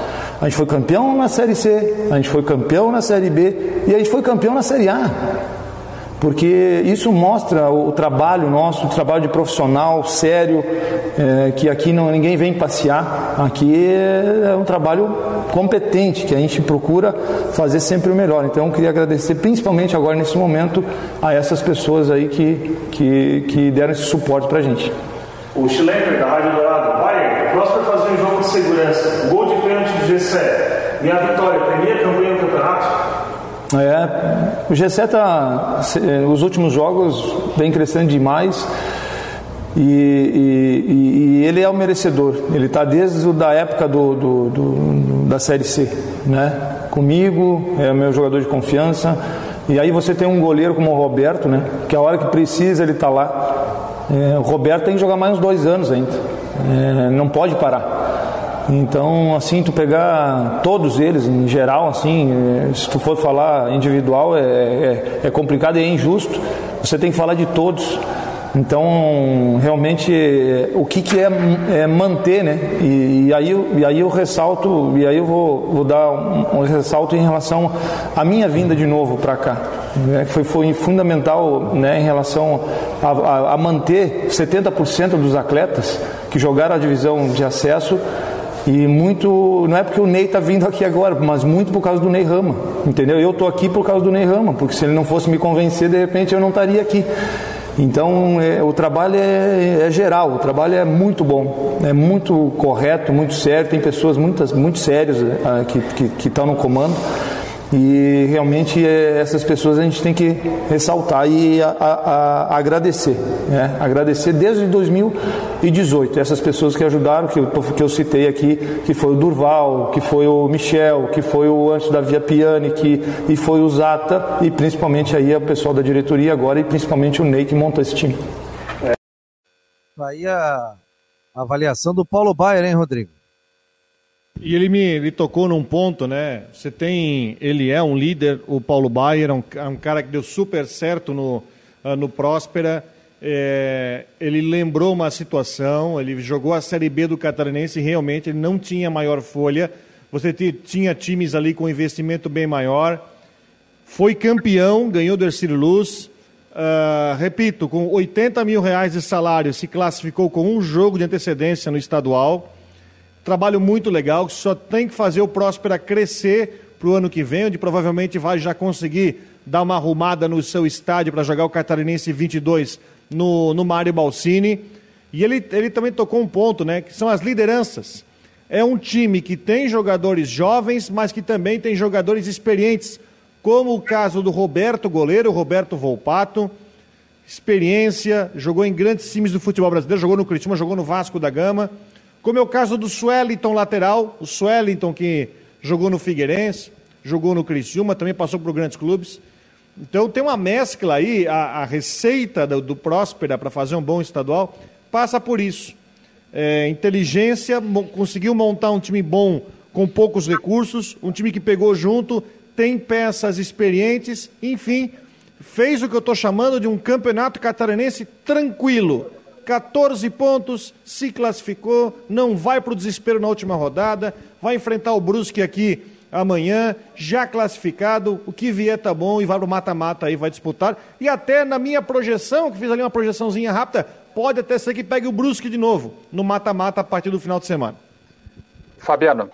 A gente foi campeão na Série C, a gente foi campeão na Série B e a gente foi campeão na Série A porque isso mostra o trabalho nosso, o trabalho de profissional sério, é, que aqui não, ninguém vem passear, aqui é um trabalho competente, que a gente procura fazer sempre o melhor. Então eu queria agradecer principalmente agora nesse momento a essas pessoas aí que, que, que deram esse suporte para a gente. O Schlemmer da Rádio Dourado, vai, próximo fazer um jogo de segurança, gol de pênalti do Gessé, minha vitória, primeira campanha é, o G7 está, os últimos jogos vem crescendo demais e, e, e, ele é o merecedor. Ele está desde a época do, do, do, da Série C, né? Comigo, é o meu jogador de confiança. E aí você tem um goleiro como o Roberto, né? Que a hora que precisa ele está lá. É, o Roberto tem que jogar mais uns dois anos ainda. É, não pode parar. Então, assim, tu pegar todos eles em geral, assim, é, se tu for falar individual é, é, é complicado e é injusto. Você tem que falar de todos. Então, realmente, o que, que é, é, manter, né? E, e, aí, e aí eu ressalto, e aí eu vou, vou dar um, um ressalto em relação à minha vinda de novo para cá. Né? Foi, foi fundamental né, em relação a, a, a manter 70% dos atletas que jogaram a divisão de acesso e muito, não é porque o Ney está vindo aqui agora, mas muito por causa do Ney Rama, entendeu? Eu estou aqui por causa do Ney Rama, porque se ele não fosse me convencer, de repente eu não estaria aqui. Então, é, o trabalho é, é, geral, o trabalho é muito bom, é muito correto, muito sério. Tem pessoas muitas, muito sérias é, que, que, que estão no comando. E realmente é, essas pessoas a gente tem que ressaltar e a, a, a agradecer. Né? Agradecer desde 2018, essas pessoas que ajudaram, que eu, que eu citei aqui, que foi o Durval, que foi o Michel, que foi o antes da Via Piani, que, e foi o Zata, e principalmente aí o pessoal da diretoria agora, e principalmente o Ney que monta esse time. Aí a avaliação do Paulo Baier, hein, Rodrigo? E ele me ele tocou num ponto, né? Você tem. Ele é um líder, o Paulo Baier, é um, é um cara que deu super certo no, uh, no Próspera. É, ele lembrou uma situação, ele jogou a Série B do Catarinense e realmente ele não tinha maior folha. Você tinha times ali com investimento bem maior. Foi campeão, ganhou do Ercílio Luz. Uh, repito, com 80 mil reais de salário, se classificou com um jogo de antecedência no estadual Trabalho muito legal, que só tem que fazer o Próspera crescer para o ano que vem, onde provavelmente vai já conseguir dar uma arrumada no seu estádio para jogar o Catarinense 22 no, no Mário Balsini. E ele, ele também tocou um ponto, né, que são as lideranças. É um time que tem jogadores jovens, mas que também tem jogadores experientes, como o caso do Roberto, goleiro, Roberto Volpato, experiência, jogou em grandes times do futebol brasileiro, jogou no Curitiba, jogou no Vasco da Gama. Como é o caso do Swellington lateral, o Swellington que jogou no Figueirense, jogou no Criciúma, também passou por grandes clubes. Então tem uma mescla aí, a, a receita do, do Próspera para fazer um bom estadual passa por isso. É, inteligência, conseguiu montar um time bom com poucos recursos, um time que pegou junto, tem peças experientes, enfim, fez o que eu estou chamando de um campeonato catarinense tranquilo 14 pontos, se classificou, não vai para o desespero na última rodada, vai enfrentar o Brusque aqui amanhã, já classificado, o que vier tá bom e vai para o mata-mata aí, vai disputar. E até na minha projeção, que fiz ali uma projeçãozinha rápida, pode até ser que pegue o Brusque de novo no mata-mata a partir do final de semana. Fabiano,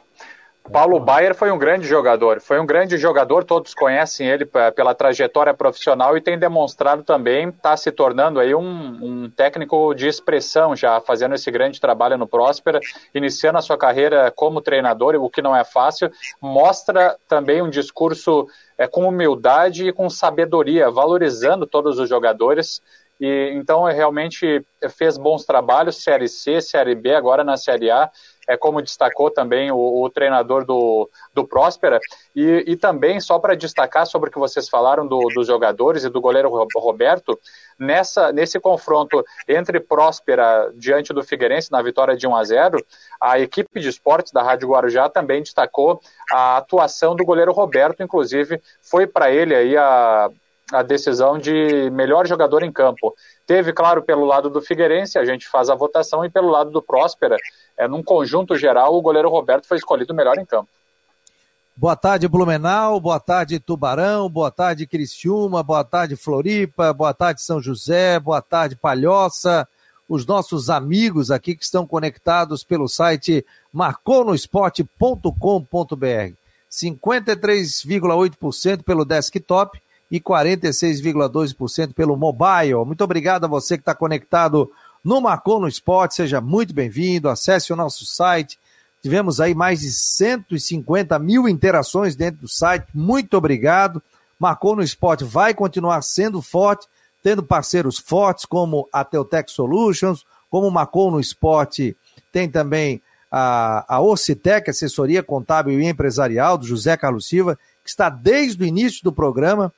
Paulo Baier foi um grande jogador, foi um grande jogador, todos conhecem ele pela trajetória profissional e tem demonstrado também estar tá se tornando aí um, um, técnico de expressão já, fazendo esse grande trabalho no Próspera, iniciando a sua carreira como treinador, o que não é fácil, mostra também um discurso é, com humildade e com sabedoria, valorizando todos os jogadores, e então realmente fez bons trabalhos, Série C, Série B, agora na Série A, é como destacou também o, o treinador do, do Próspera, e, e também, só para destacar sobre o que vocês falaram do, dos jogadores e do goleiro Roberto, nessa, nesse confronto entre Próspera diante do Figueirense, na vitória de 1 a 0 a equipe de esportes da Rádio Guarujá também destacou a atuação do goleiro Roberto, inclusive foi para ele aí a, a decisão de melhor jogador em campo. Teve, claro, pelo lado do Figueirense, a gente faz a votação, e pelo lado do Próspera, é, num conjunto geral, o goleiro Roberto foi escolhido melhor em campo. Boa tarde, Blumenau, boa tarde, Tubarão, boa tarde, Criciúma, boa tarde, Floripa, boa tarde, São José, boa tarde, Palhoça, os nossos amigos aqui que estão conectados pelo site marconosport.com.br. 53,8% pelo desktop e 46,2% pelo mobile. Muito obrigado a você que está conectado no Marcou no Esporte, seja muito bem-vindo, acesse o nosso site. Tivemos aí mais de 150 mil interações dentro do site, muito obrigado. Marcou no Esporte vai continuar sendo forte, tendo parceiros fortes como a Teutec Solutions, como Marcou no Esporte tem também a, a Ocitec, assessoria contábil e empresarial do José Carlos Silva, que está desde o início do programa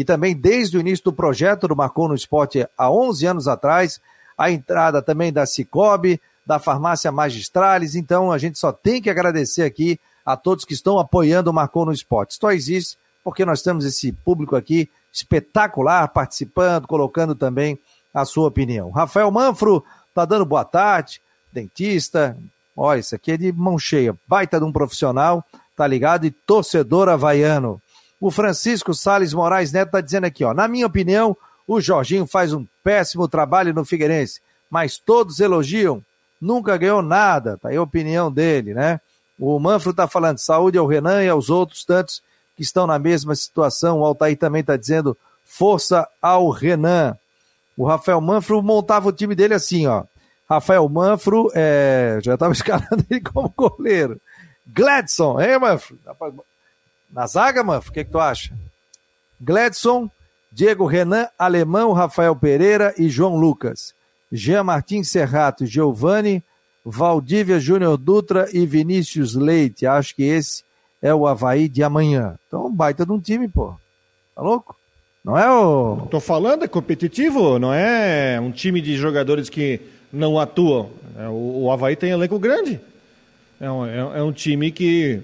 e também desde o início do projeto do Marcou no Esporte há 11 anos atrás, a entrada também da Cicobi, da Farmácia Magistrales. Então a gente só tem que agradecer aqui a todos que estão apoiando o Marcou no Esporte. Só existe porque nós temos esse público aqui espetacular participando, colocando também a sua opinião. Rafael Manfro tá dando boa tarde, dentista. Olha, isso aqui é de mão cheia, baita de um profissional, tá ligado? E torcedor havaiano. O Francisco Sales Moraes Neto tá dizendo aqui, ó, na minha opinião, o Jorginho faz um péssimo trabalho no Figueirense, mas todos elogiam, nunca ganhou nada, tá aí a opinião dele, né? O Manfro tá falando saúde ao Renan e aos outros tantos que estão na mesma situação. O Altair também tá dizendo força ao Renan. O Rafael Manfro montava o time dele assim, ó. Rafael Manfro, é, já estava (laughs) escalando ele como goleiro. Gladson, hein, Manfro? Na zaga, Manfro, o que, que tu acha? Gladson, Diego Renan, Alemão, Rafael Pereira e João Lucas. Jean Martins Serrato, Giovanni, Valdívia Júnior Dutra e Vinícius Leite. Acho que esse é o Havaí de amanhã. Então, baita de um time, pô. Tá louco? Não é o. Tô falando, é competitivo, não é um time de jogadores que não atuam. É, o, o Havaí tem elenco grande. É um, é, é um time que.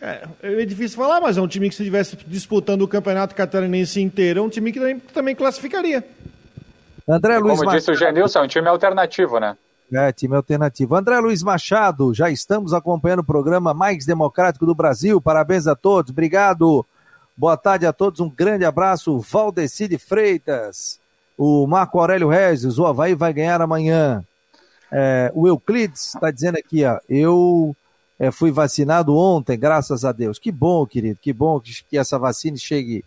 É, é, difícil falar, mas é um time que se estivesse disputando o campeonato catarinense inteiro, é um time que também, também classificaria. André Luiz Como disse o Genilson, é um time alternativo, né? É, time alternativo. André Luiz Machado, já estamos acompanhando o programa mais democrático do Brasil. Parabéns a todos, obrigado. Boa tarde a todos, um grande abraço. Valdeci de Freitas, o Marco Aurélio Regis, o Havaí vai ganhar amanhã. É, o Euclides está dizendo aqui, ó, eu é, fui vacinado ontem, graças a Deus. Que bom, querido, que bom que, que essa vacina chegue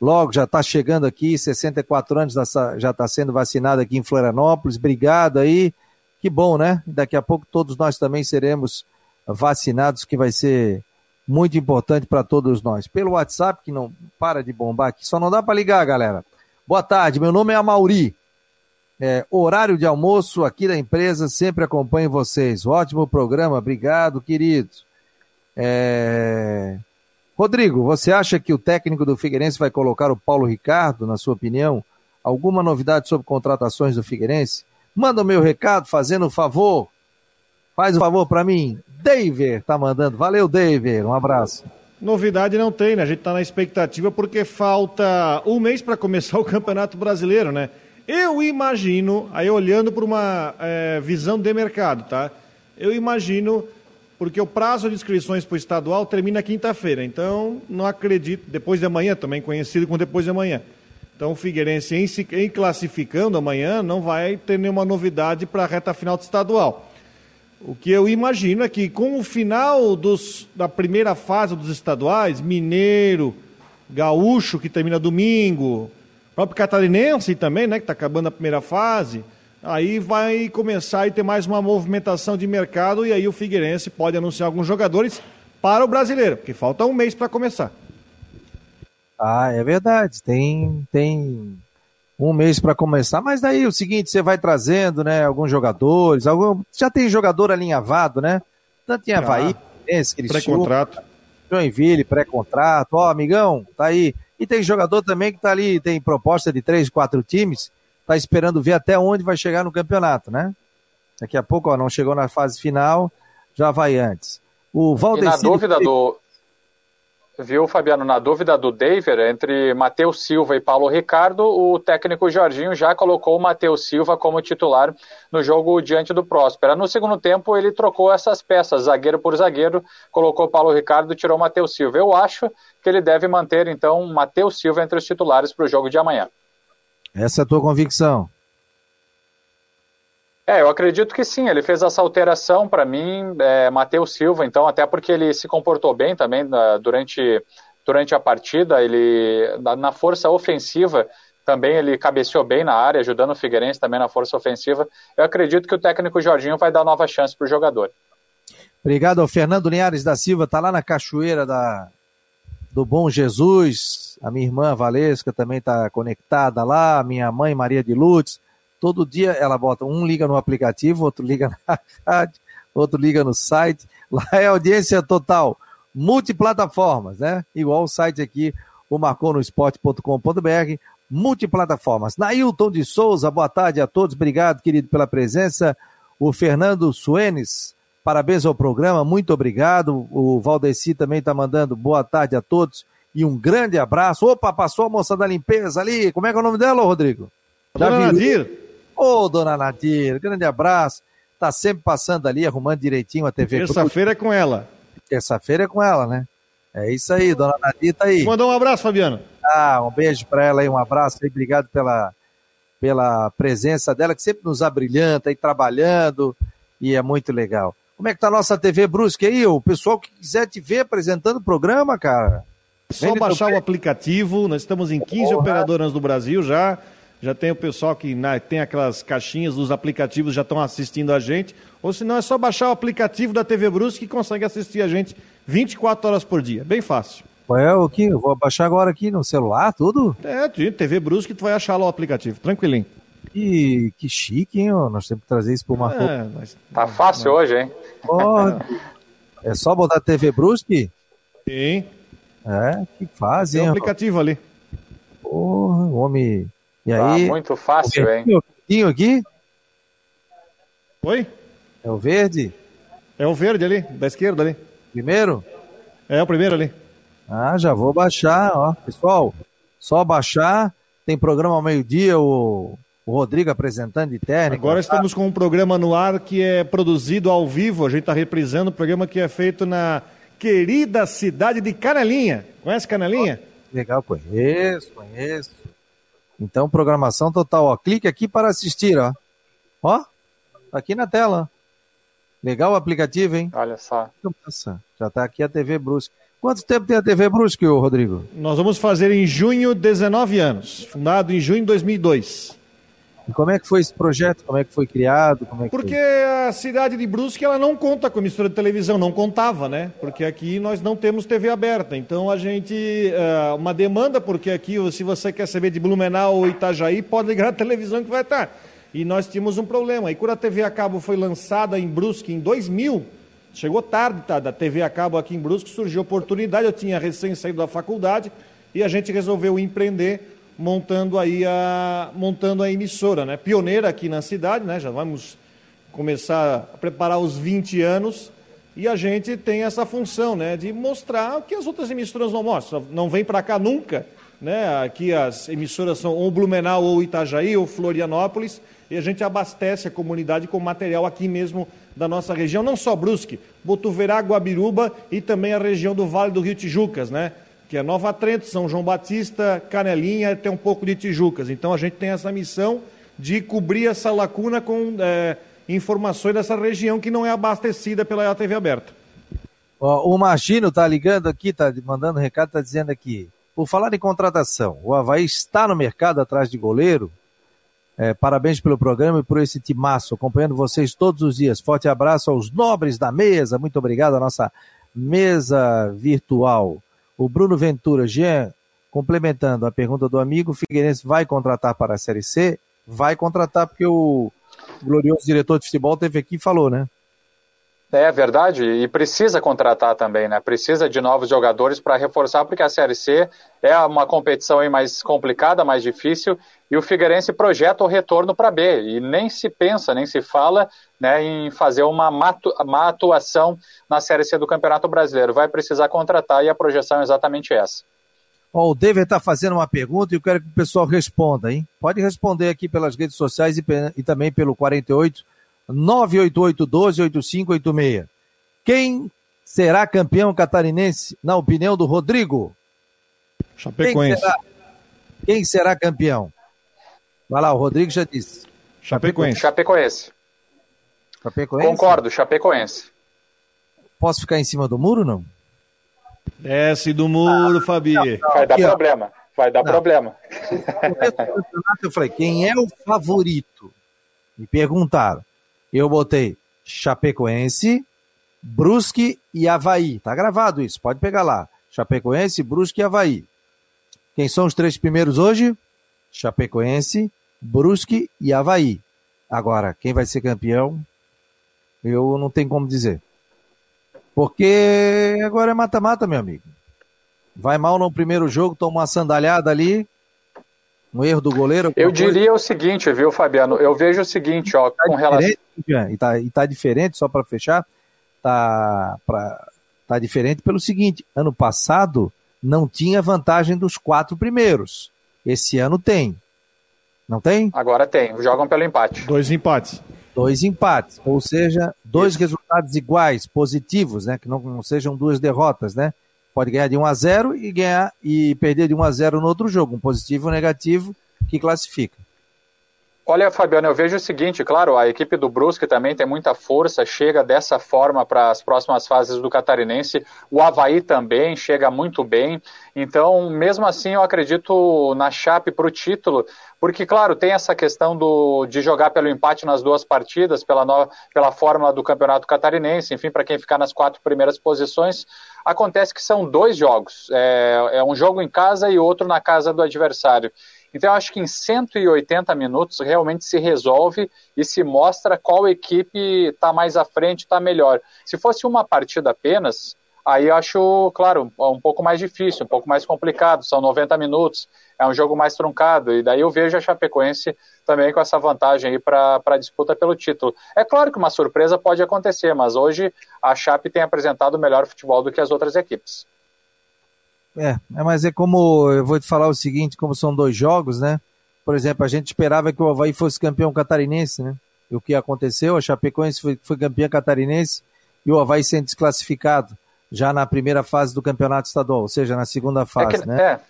logo, já está chegando aqui, 64 anos já está sendo vacinado aqui em Florianópolis. Obrigado aí. Que bom, né? Daqui a pouco todos nós também seremos vacinados, que vai ser muito importante para todos nós. Pelo WhatsApp, que não para de bombar aqui, só não dá para ligar, galera. Boa tarde, meu nome é Amauri. É, horário de almoço aqui da empresa, sempre acompanho vocês. Ótimo programa, obrigado, querido. É... Rodrigo, você acha que o técnico do Figueirense vai colocar o Paulo Ricardo, na sua opinião? Alguma novidade sobre contratações do Figueirense? Manda o meu recado fazendo um favor. Faz um favor para mim. David tá mandando. Valeu, David. Um abraço. Novidade não tem, né? A gente tá na expectativa porque falta um mês para começar o Campeonato Brasileiro, né? Eu imagino, aí olhando para uma é, visão de mercado, tá? Eu imagino, porque o prazo de inscrições para o estadual termina quinta-feira, então não acredito, depois de amanhã, também conhecido como depois de amanhã. Então o Figueirense, em, em classificando amanhã, não vai ter nenhuma novidade para a reta final do estadual. O que eu imagino é que com o final dos, da primeira fase dos estaduais, Mineiro, Gaúcho, que termina domingo, próprio Catarinense também, né, que está acabando a primeira fase, aí vai começar a ter mais uma movimentação de mercado e aí o Figueirense pode anunciar alguns jogadores para o brasileiro, porque falta um mês para começar. Ah, é verdade. Tem, tem um mês para começar, mas daí o seguinte, você vai trazendo, né, alguns jogadores, algum, já tem jogador alinhavado, né? Tanto em Havaí, esse, pré-contrato. Joinville, pré-contrato, ó, amigão, tá aí. E tem jogador também que tá ali, tem proposta de três, quatro times, tá esperando ver até onde vai chegar no campeonato, né? Daqui a pouco, ó, não chegou na fase final, já vai antes. O Valdecir... E na dúvida do, Viu, Fabiano, na dúvida do David entre Matheus Silva e Paulo Ricardo, o técnico Jorginho já colocou o Matheus Silva como titular no jogo diante do Próspera. No segundo tempo, ele trocou essas peças, zagueiro por zagueiro, colocou Paulo Ricardo e tirou Matheus Silva. Eu acho que ele deve manter, então, Matheus Silva entre os titulares para o jogo de amanhã. Essa é a tua convicção? É, eu acredito que sim. Ele fez essa alteração para mim, é, Matheus Silva, então, até porque ele se comportou bem também uh, durante, durante a partida. Ele, na, na, força ofensiva, também ele cabeceou bem na área, ajudando o Figueirense também na força ofensiva. Eu acredito que o técnico Jorginho vai dar nova chance para o jogador. Obrigado ao Fernando Linhares da Silva, está lá na cachoeira da, do Bom Jesus. A minha irmã Valesca também está conectada lá, minha mãe Maria de Lutz. Todo dia ela bota, um liga no aplicativo, outro liga na rádio, outro liga no site. Lá é audiência total, multiplataformas, né? Igual o site aqui, o marconosport.com.br. multiplataformas. Nailton de Souza, boa tarde a todos. Obrigado, querido, pela presença. O Fernando Suenes, parabéns ao programa, muito obrigado. O Valdeci também está mandando boa tarde a todos e um grande abraço. Opa, passou a moça da limpeza ali. Como é que é o nome dela, Rodrigo? Dona Nadir. Ô, oh, dona Nadir, grande abraço. Tá sempre passando ali, arrumando direitinho a TV. Terça-feira é com ela. Terça-feira é com ela, né? É isso aí, dona Nadir tá aí. Mandou um abraço, Fabiano. Ah, um beijo para ela aí, um abraço aí, obrigado pela, pela presença dela, que sempre nos abrilhanta aí trabalhando e é muito legal. Como é que tá a nossa TV Brusque aí? O pessoal que quiser te ver apresentando o programa, cara. Só baixar o aplicativo, nós estamos em 15 Porra. operadoras do Brasil já. Já tem o pessoal que né, tem aquelas caixinhas dos aplicativos, já estão assistindo a gente. Ou se não, é só baixar o aplicativo da TV Brusque que consegue assistir a gente 24 horas por dia. Bem fácil. É o que? Eu vou baixar agora aqui no celular, tudo? É, TV Brusque, tu vai achar lá o aplicativo, tranquilinho. Que, que chique, hein? Nós temos que trazer isso pro Marco. É, mas... Tá fácil mas... hoje, hein? Oh, é só botar TV Brusque? Sim. É, que fase, Tem um aplicativo ali. Porra, homem. E tá aí? muito fácil, hein? O verdinho aqui? Oi? É o verde? É o verde ali, da esquerda ali. Primeiro? É o primeiro ali. Ah, já vou baixar, ó. Pessoal, só baixar. Tem programa ao meio-dia, o, o Rodrigo apresentando de técnica. Agora estamos com um programa no ar que é produzido ao vivo. A gente está reprisando o programa que é feito na querida cidade de Canelinha. Conhece Canelinha? Legal, conheço, conheço. Então, programação total, ó. Clique aqui para assistir, ó. Ó, tá aqui na tela. Legal o aplicativo, hein? Olha só. Nossa, já tá aqui a TV Brusque. Quanto tempo tem a TV Brusque, Rodrigo? Nós vamos fazer em junho 19 anos, fundado em junho de 2002. E como é que foi esse projeto? Como é que foi criado? Como é Porque foi? a cidade de Brusque ela não conta com emissora de televisão, não contava, né? Porque aqui nós não temos TV aberta. Então a gente. Uh, uma demanda, porque aqui, se você quer saber de Blumenau ou Itajaí, pode ligar a televisão que vai estar. E nós tínhamos um problema. E quando a TV a cabo foi lançada em Brusque em 2000, chegou tarde tá, da TV a cabo aqui em Brusque, surgiu a oportunidade. Eu tinha recém saído da faculdade e a gente resolveu empreender montando aí a, montando a emissora, né? Pioneira aqui na cidade, né? Já vamos começar a preparar os 20 anos e a gente tem essa função, né? De mostrar o que as outras emissoras não mostram. Não vem para cá nunca, né? Aqui as emissoras são ou Blumenau ou Itajaí ou Florianópolis e a gente abastece a comunidade com material aqui mesmo da nossa região, não só Brusque, Botuverá, Guabiruba e também a região do Vale do Rio Tijucas, né? Que é Nova Trento, São João Batista, Canelinha, até um pouco de Tijucas. Então a gente tem essa missão de cobrir essa lacuna com é, informações dessa região que não é abastecida pela TV aberta. O Margino está ligando aqui, está mandando um recado, está dizendo aqui. Por falar em contratação, o Havaí está no mercado atrás de goleiro. É, parabéns pelo programa e por esse timaço, acompanhando vocês todos os dias. Forte abraço aos nobres da mesa. Muito obrigado à nossa mesa virtual. O Bruno Ventura, Jean, complementando a pergunta do amigo, o Figueirense vai contratar para a Série C? Vai contratar porque o glorioso diretor de futebol teve aqui e falou, né? É verdade, e precisa contratar também, né? Precisa de novos jogadores para reforçar, porque a Série C é uma competição aí mais complicada, mais difícil, e o Figueirense projeta o retorno para B, e nem se pensa, nem se fala né, em fazer uma, uma atuação na Série C do Campeonato Brasileiro. Vai precisar contratar e a projeção é exatamente essa. o David está fazendo uma pergunta e eu quero que o pessoal responda, hein? Pode responder aqui pelas redes sociais e, e também pelo 48 988-12-8586. Quem será campeão catarinense, na opinião do Rodrigo? Chapecoense. Quem será, quem será campeão? Vai lá, o Rodrigo já disse. Chapecoense. Chapecoense. Chapecoense? Concordo, Chapecoense. Posso ficar em cima do muro, não? Desce do muro, ah, Fabi. Não, não, Vai dar aqui, problema. Vai dar não. problema. Eu falei, quem é o favorito? Me perguntaram. Eu botei Chapecoense, Brusque e Havaí. Tá gravado isso, pode pegar lá. Chapecoense, Brusque e Havaí. Quem são os três primeiros hoje? Chapecoense, Brusque e Havaí. Agora, quem vai ser campeão? Eu não tenho como dizer. Porque agora é mata-mata, meu amigo. Vai mal no primeiro jogo, toma uma sandalhada ali. Um erro do goleiro? Eu diria o seguinte, viu, Fabiano? Eu vejo o seguinte, ó, tá com relação. E tá, e tá diferente, só para fechar, tá, pra, tá diferente pelo seguinte: ano passado não tinha vantagem dos quatro primeiros. Esse ano tem. Não tem? Agora tem. Jogam pelo empate. Dois empates. Dois empates, ou seja, dois Isso. resultados iguais, positivos, né? Que não, não, sejam duas derrotas, né? Pode ganhar de 1 a 0 e ganhar e perder de 1 a 0 no outro jogo, um positivo ou negativo que classifica. Olha, Fabiano, eu vejo o seguinte, claro, a equipe do Brusque também tem muita força, chega dessa forma para as próximas fases do Catarinense. O Havaí também chega muito bem. Então, mesmo assim, eu acredito na Chape para o título, porque, claro, tem essa questão do, de jogar pelo empate nas duas partidas, pela, no, pela fórmula do Campeonato Catarinense, enfim, para quem ficar nas quatro primeiras posições. Acontece que são dois jogos, é, é um jogo em casa e outro na casa do adversário. Então, acho que em 180 minutos realmente se resolve e se mostra qual equipe está mais à frente, está melhor. Se fosse uma partida apenas, aí acho, claro, um pouco mais difícil, um pouco mais complicado. São 90 minutos, é um jogo mais truncado. E daí eu vejo a Chapecoense também com essa vantagem aí para a disputa pelo título. É claro que uma surpresa pode acontecer, mas hoje a Chape tem apresentado melhor futebol do que as outras equipes. É, é, mas é como eu vou te falar o seguinte, como são dois jogos, né? Por exemplo, a gente esperava que o Havaí fosse campeão catarinense, né? E o que aconteceu? A Chapecoense foi, foi campeã catarinense e o Havaí sendo desclassificado já na primeira fase do campeonato estadual, ou seja, na segunda fase, é que, né? É.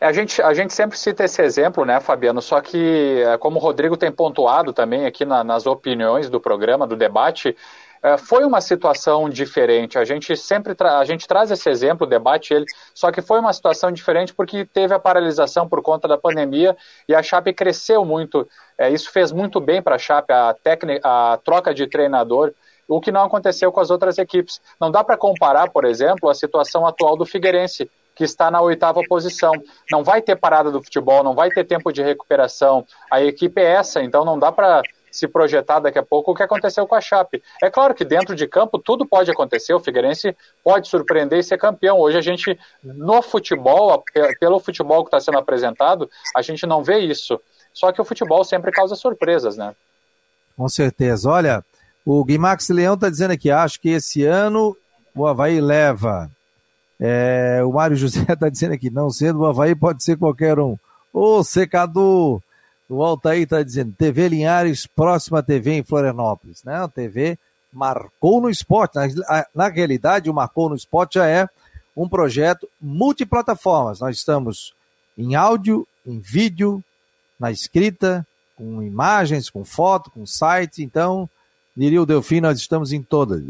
É, a, gente, a gente sempre cita esse exemplo, né, Fabiano? Só que, é, como o Rodrigo tem pontuado também aqui na, nas opiniões do programa, do debate, foi uma situação diferente. A gente sempre a gente traz esse exemplo, debate ele, só que foi uma situação diferente porque teve a paralisação por conta da pandemia e a Chape cresceu muito. É, isso fez muito bem para a Chape, a, a troca de treinador, o que não aconteceu com as outras equipes. Não dá para comparar, por exemplo, a situação atual do Figueirense, que está na oitava posição. Não vai ter parada do futebol, não vai ter tempo de recuperação. A equipe é essa, então não dá para se projetar daqui a pouco o que aconteceu com a Chape. É claro que dentro de campo tudo pode acontecer, o Figueirense pode surpreender e ser campeão. Hoje a gente, no futebol, pelo futebol que está sendo apresentado, a gente não vê isso. Só que o futebol sempre causa surpresas, né? Com certeza. Olha, o Guimax Leão está dizendo aqui, acho que esse ano o Havaí leva. É, o Mário José está (laughs) dizendo aqui, não sendo o Havaí, pode ser qualquer um. Ô, secador! O Altair está dizendo, TV Linhares, próxima TV em Florianópolis. Né? A TV marcou no esporte. Na, na realidade, o Marcou no Esporte já é um projeto multiplataformas. Nós estamos em áudio, em vídeo, na escrita, com imagens, com foto, com site. Então, diria o Delfim, nós estamos em todas.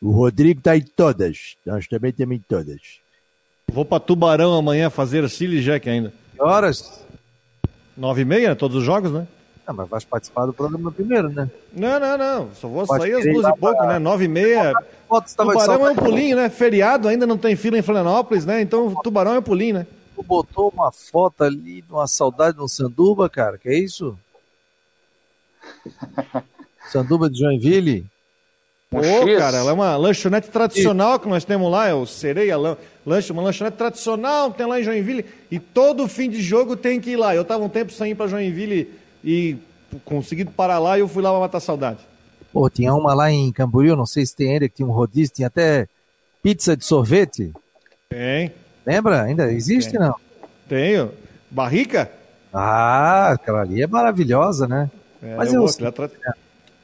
O Rodrigo está em todas. Nós também temos em todas. Vou para Tubarão amanhã fazer Silly Jack ainda. Que horas? Nove e meia, todos os jogos, né? Ah, mas vai participar do programa primeiro, né? Não, não, não. Só vou Pode sair às duas e pouco, pra... né? Nove e meia. Tubarão é um pulinho, né? Feriado, ainda não tem fila em Florianópolis, né? Então Tubarão é um pulinho, né? Tu botou uma foto ali de uma saudade no Sanduba, cara. Que é isso? (laughs) Sanduba de Joinville? Pô, cara, ela é uma lanchonete tradicional que nós temos lá, é o Sereia Lanche, uma lanchonete tradicional, tem lá em Joinville, e todo fim de jogo tem que ir lá. Eu tava um tempo sem ir para Joinville e conseguido parar lá e eu fui lá para matar saudade. Pô, tinha uma lá em Camboriú, não sei se tem ainda, que tinha um rodízio, tinha até pizza de sorvete. Tem. Lembra? Ainda existe, tem. não? Tenho. Barrica? Ah, aquela ali é maravilhosa, né? É, Mas eu, eu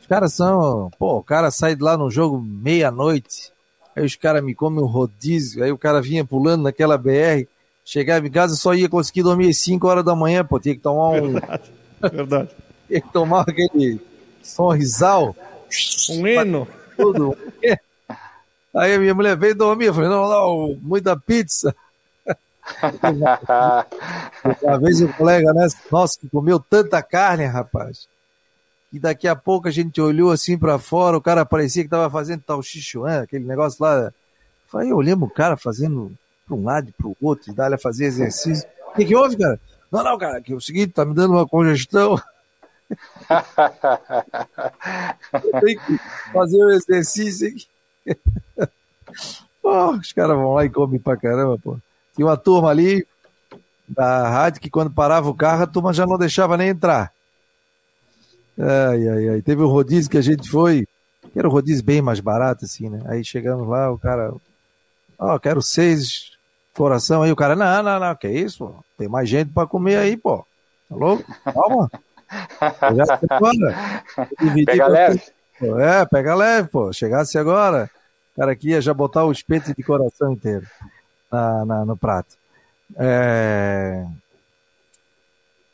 caras são. Pô, o cara sai de lá no jogo meia-noite. Aí os caras me comem um rodízio. Aí o cara vinha pulando naquela BR. Chegava em casa só ia conseguir dormir às 5 horas da manhã, pô. Tinha que tomar um. Verdade. Verdade. (laughs) Tinha que tomar aquele sonrisal. Um hino. Tudo. Aí a minha mulher veio dormir. Eu falei, não, não, muita pizza. (laughs) Uma vez o colega, né? Nossa, que comeu tanta carne, rapaz e daqui a pouco a gente olhou assim para fora, o cara parecia que tava fazendo tal xichuan, aquele negócio lá. Falei, olhamos o cara fazendo para um lado e para o outro, e dá a fazer exercício. O que, que houve, cara? Não, não, cara, que é o seguinte, tá me dando uma congestão. (laughs) Tem que fazer o exercício aqui. pô, os caras vão lá e comem pra caramba, pô. Tinha uma turma ali, da rádio que quando parava o carro a turma já não deixava nem entrar. Ai, ai, ai. Teve um rodízio que a gente foi, que era um rodízio bem mais barato, assim, né? Aí chegamos lá, o cara, ó, oh, quero seis coração. Aí o cara, não, não, não, que isso, pô? Tem mais gente pra comer aí, pô. Tá louco? Calma. (laughs) Pega leve. É, pega leve, pô. Chegasse agora, o cara aqui ia já botar o espeto de coração inteiro na, na no prato. É...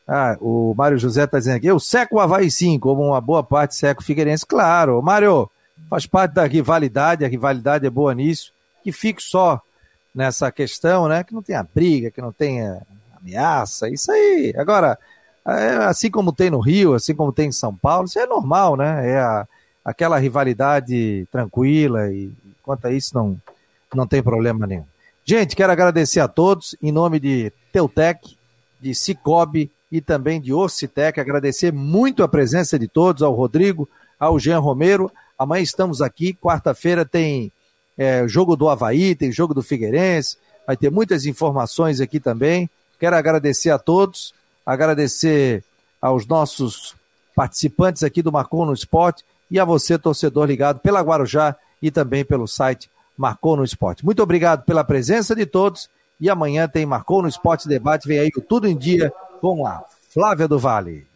Ah, o Mário José está dizendo aqui, eu seco o Havaí sim, como uma boa parte seco o Figueirense. Claro, Mário, faz parte da rivalidade, a rivalidade é boa nisso, que fique só nessa questão, né? Que não tenha briga, que não tenha ameaça, isso aí. Agora, é, assim como tem no Rio, assim como tem em São Paulo, isso é normal, né? É a, aquela rivalidade tranquila e quanto a isso não, não tem problema nenhum. Gente, quero agradecer a todos, em nome de Teutec, de Cicobi e também de Ocitec, agradecer muito a presença de todos, ao Rodrigo, ao Jean Romero. Amanhã estamos aqui, quarta-feira tem é, jogo do Havaí, tem jogo do Figueirense, vai ter muitas informações aqui também. Quero agradecer a todos, agradecer aos nossos participantes aqui do Marcou no Esporte e a você, torcedor ligado pela Guarujá e também pelo site Marcou no Esporte. Muito obrigado pela presença de todos e amanhã tem Marcou no Esporte Debate. Vem aí o Tudo em Dia com a Flávia do Vale.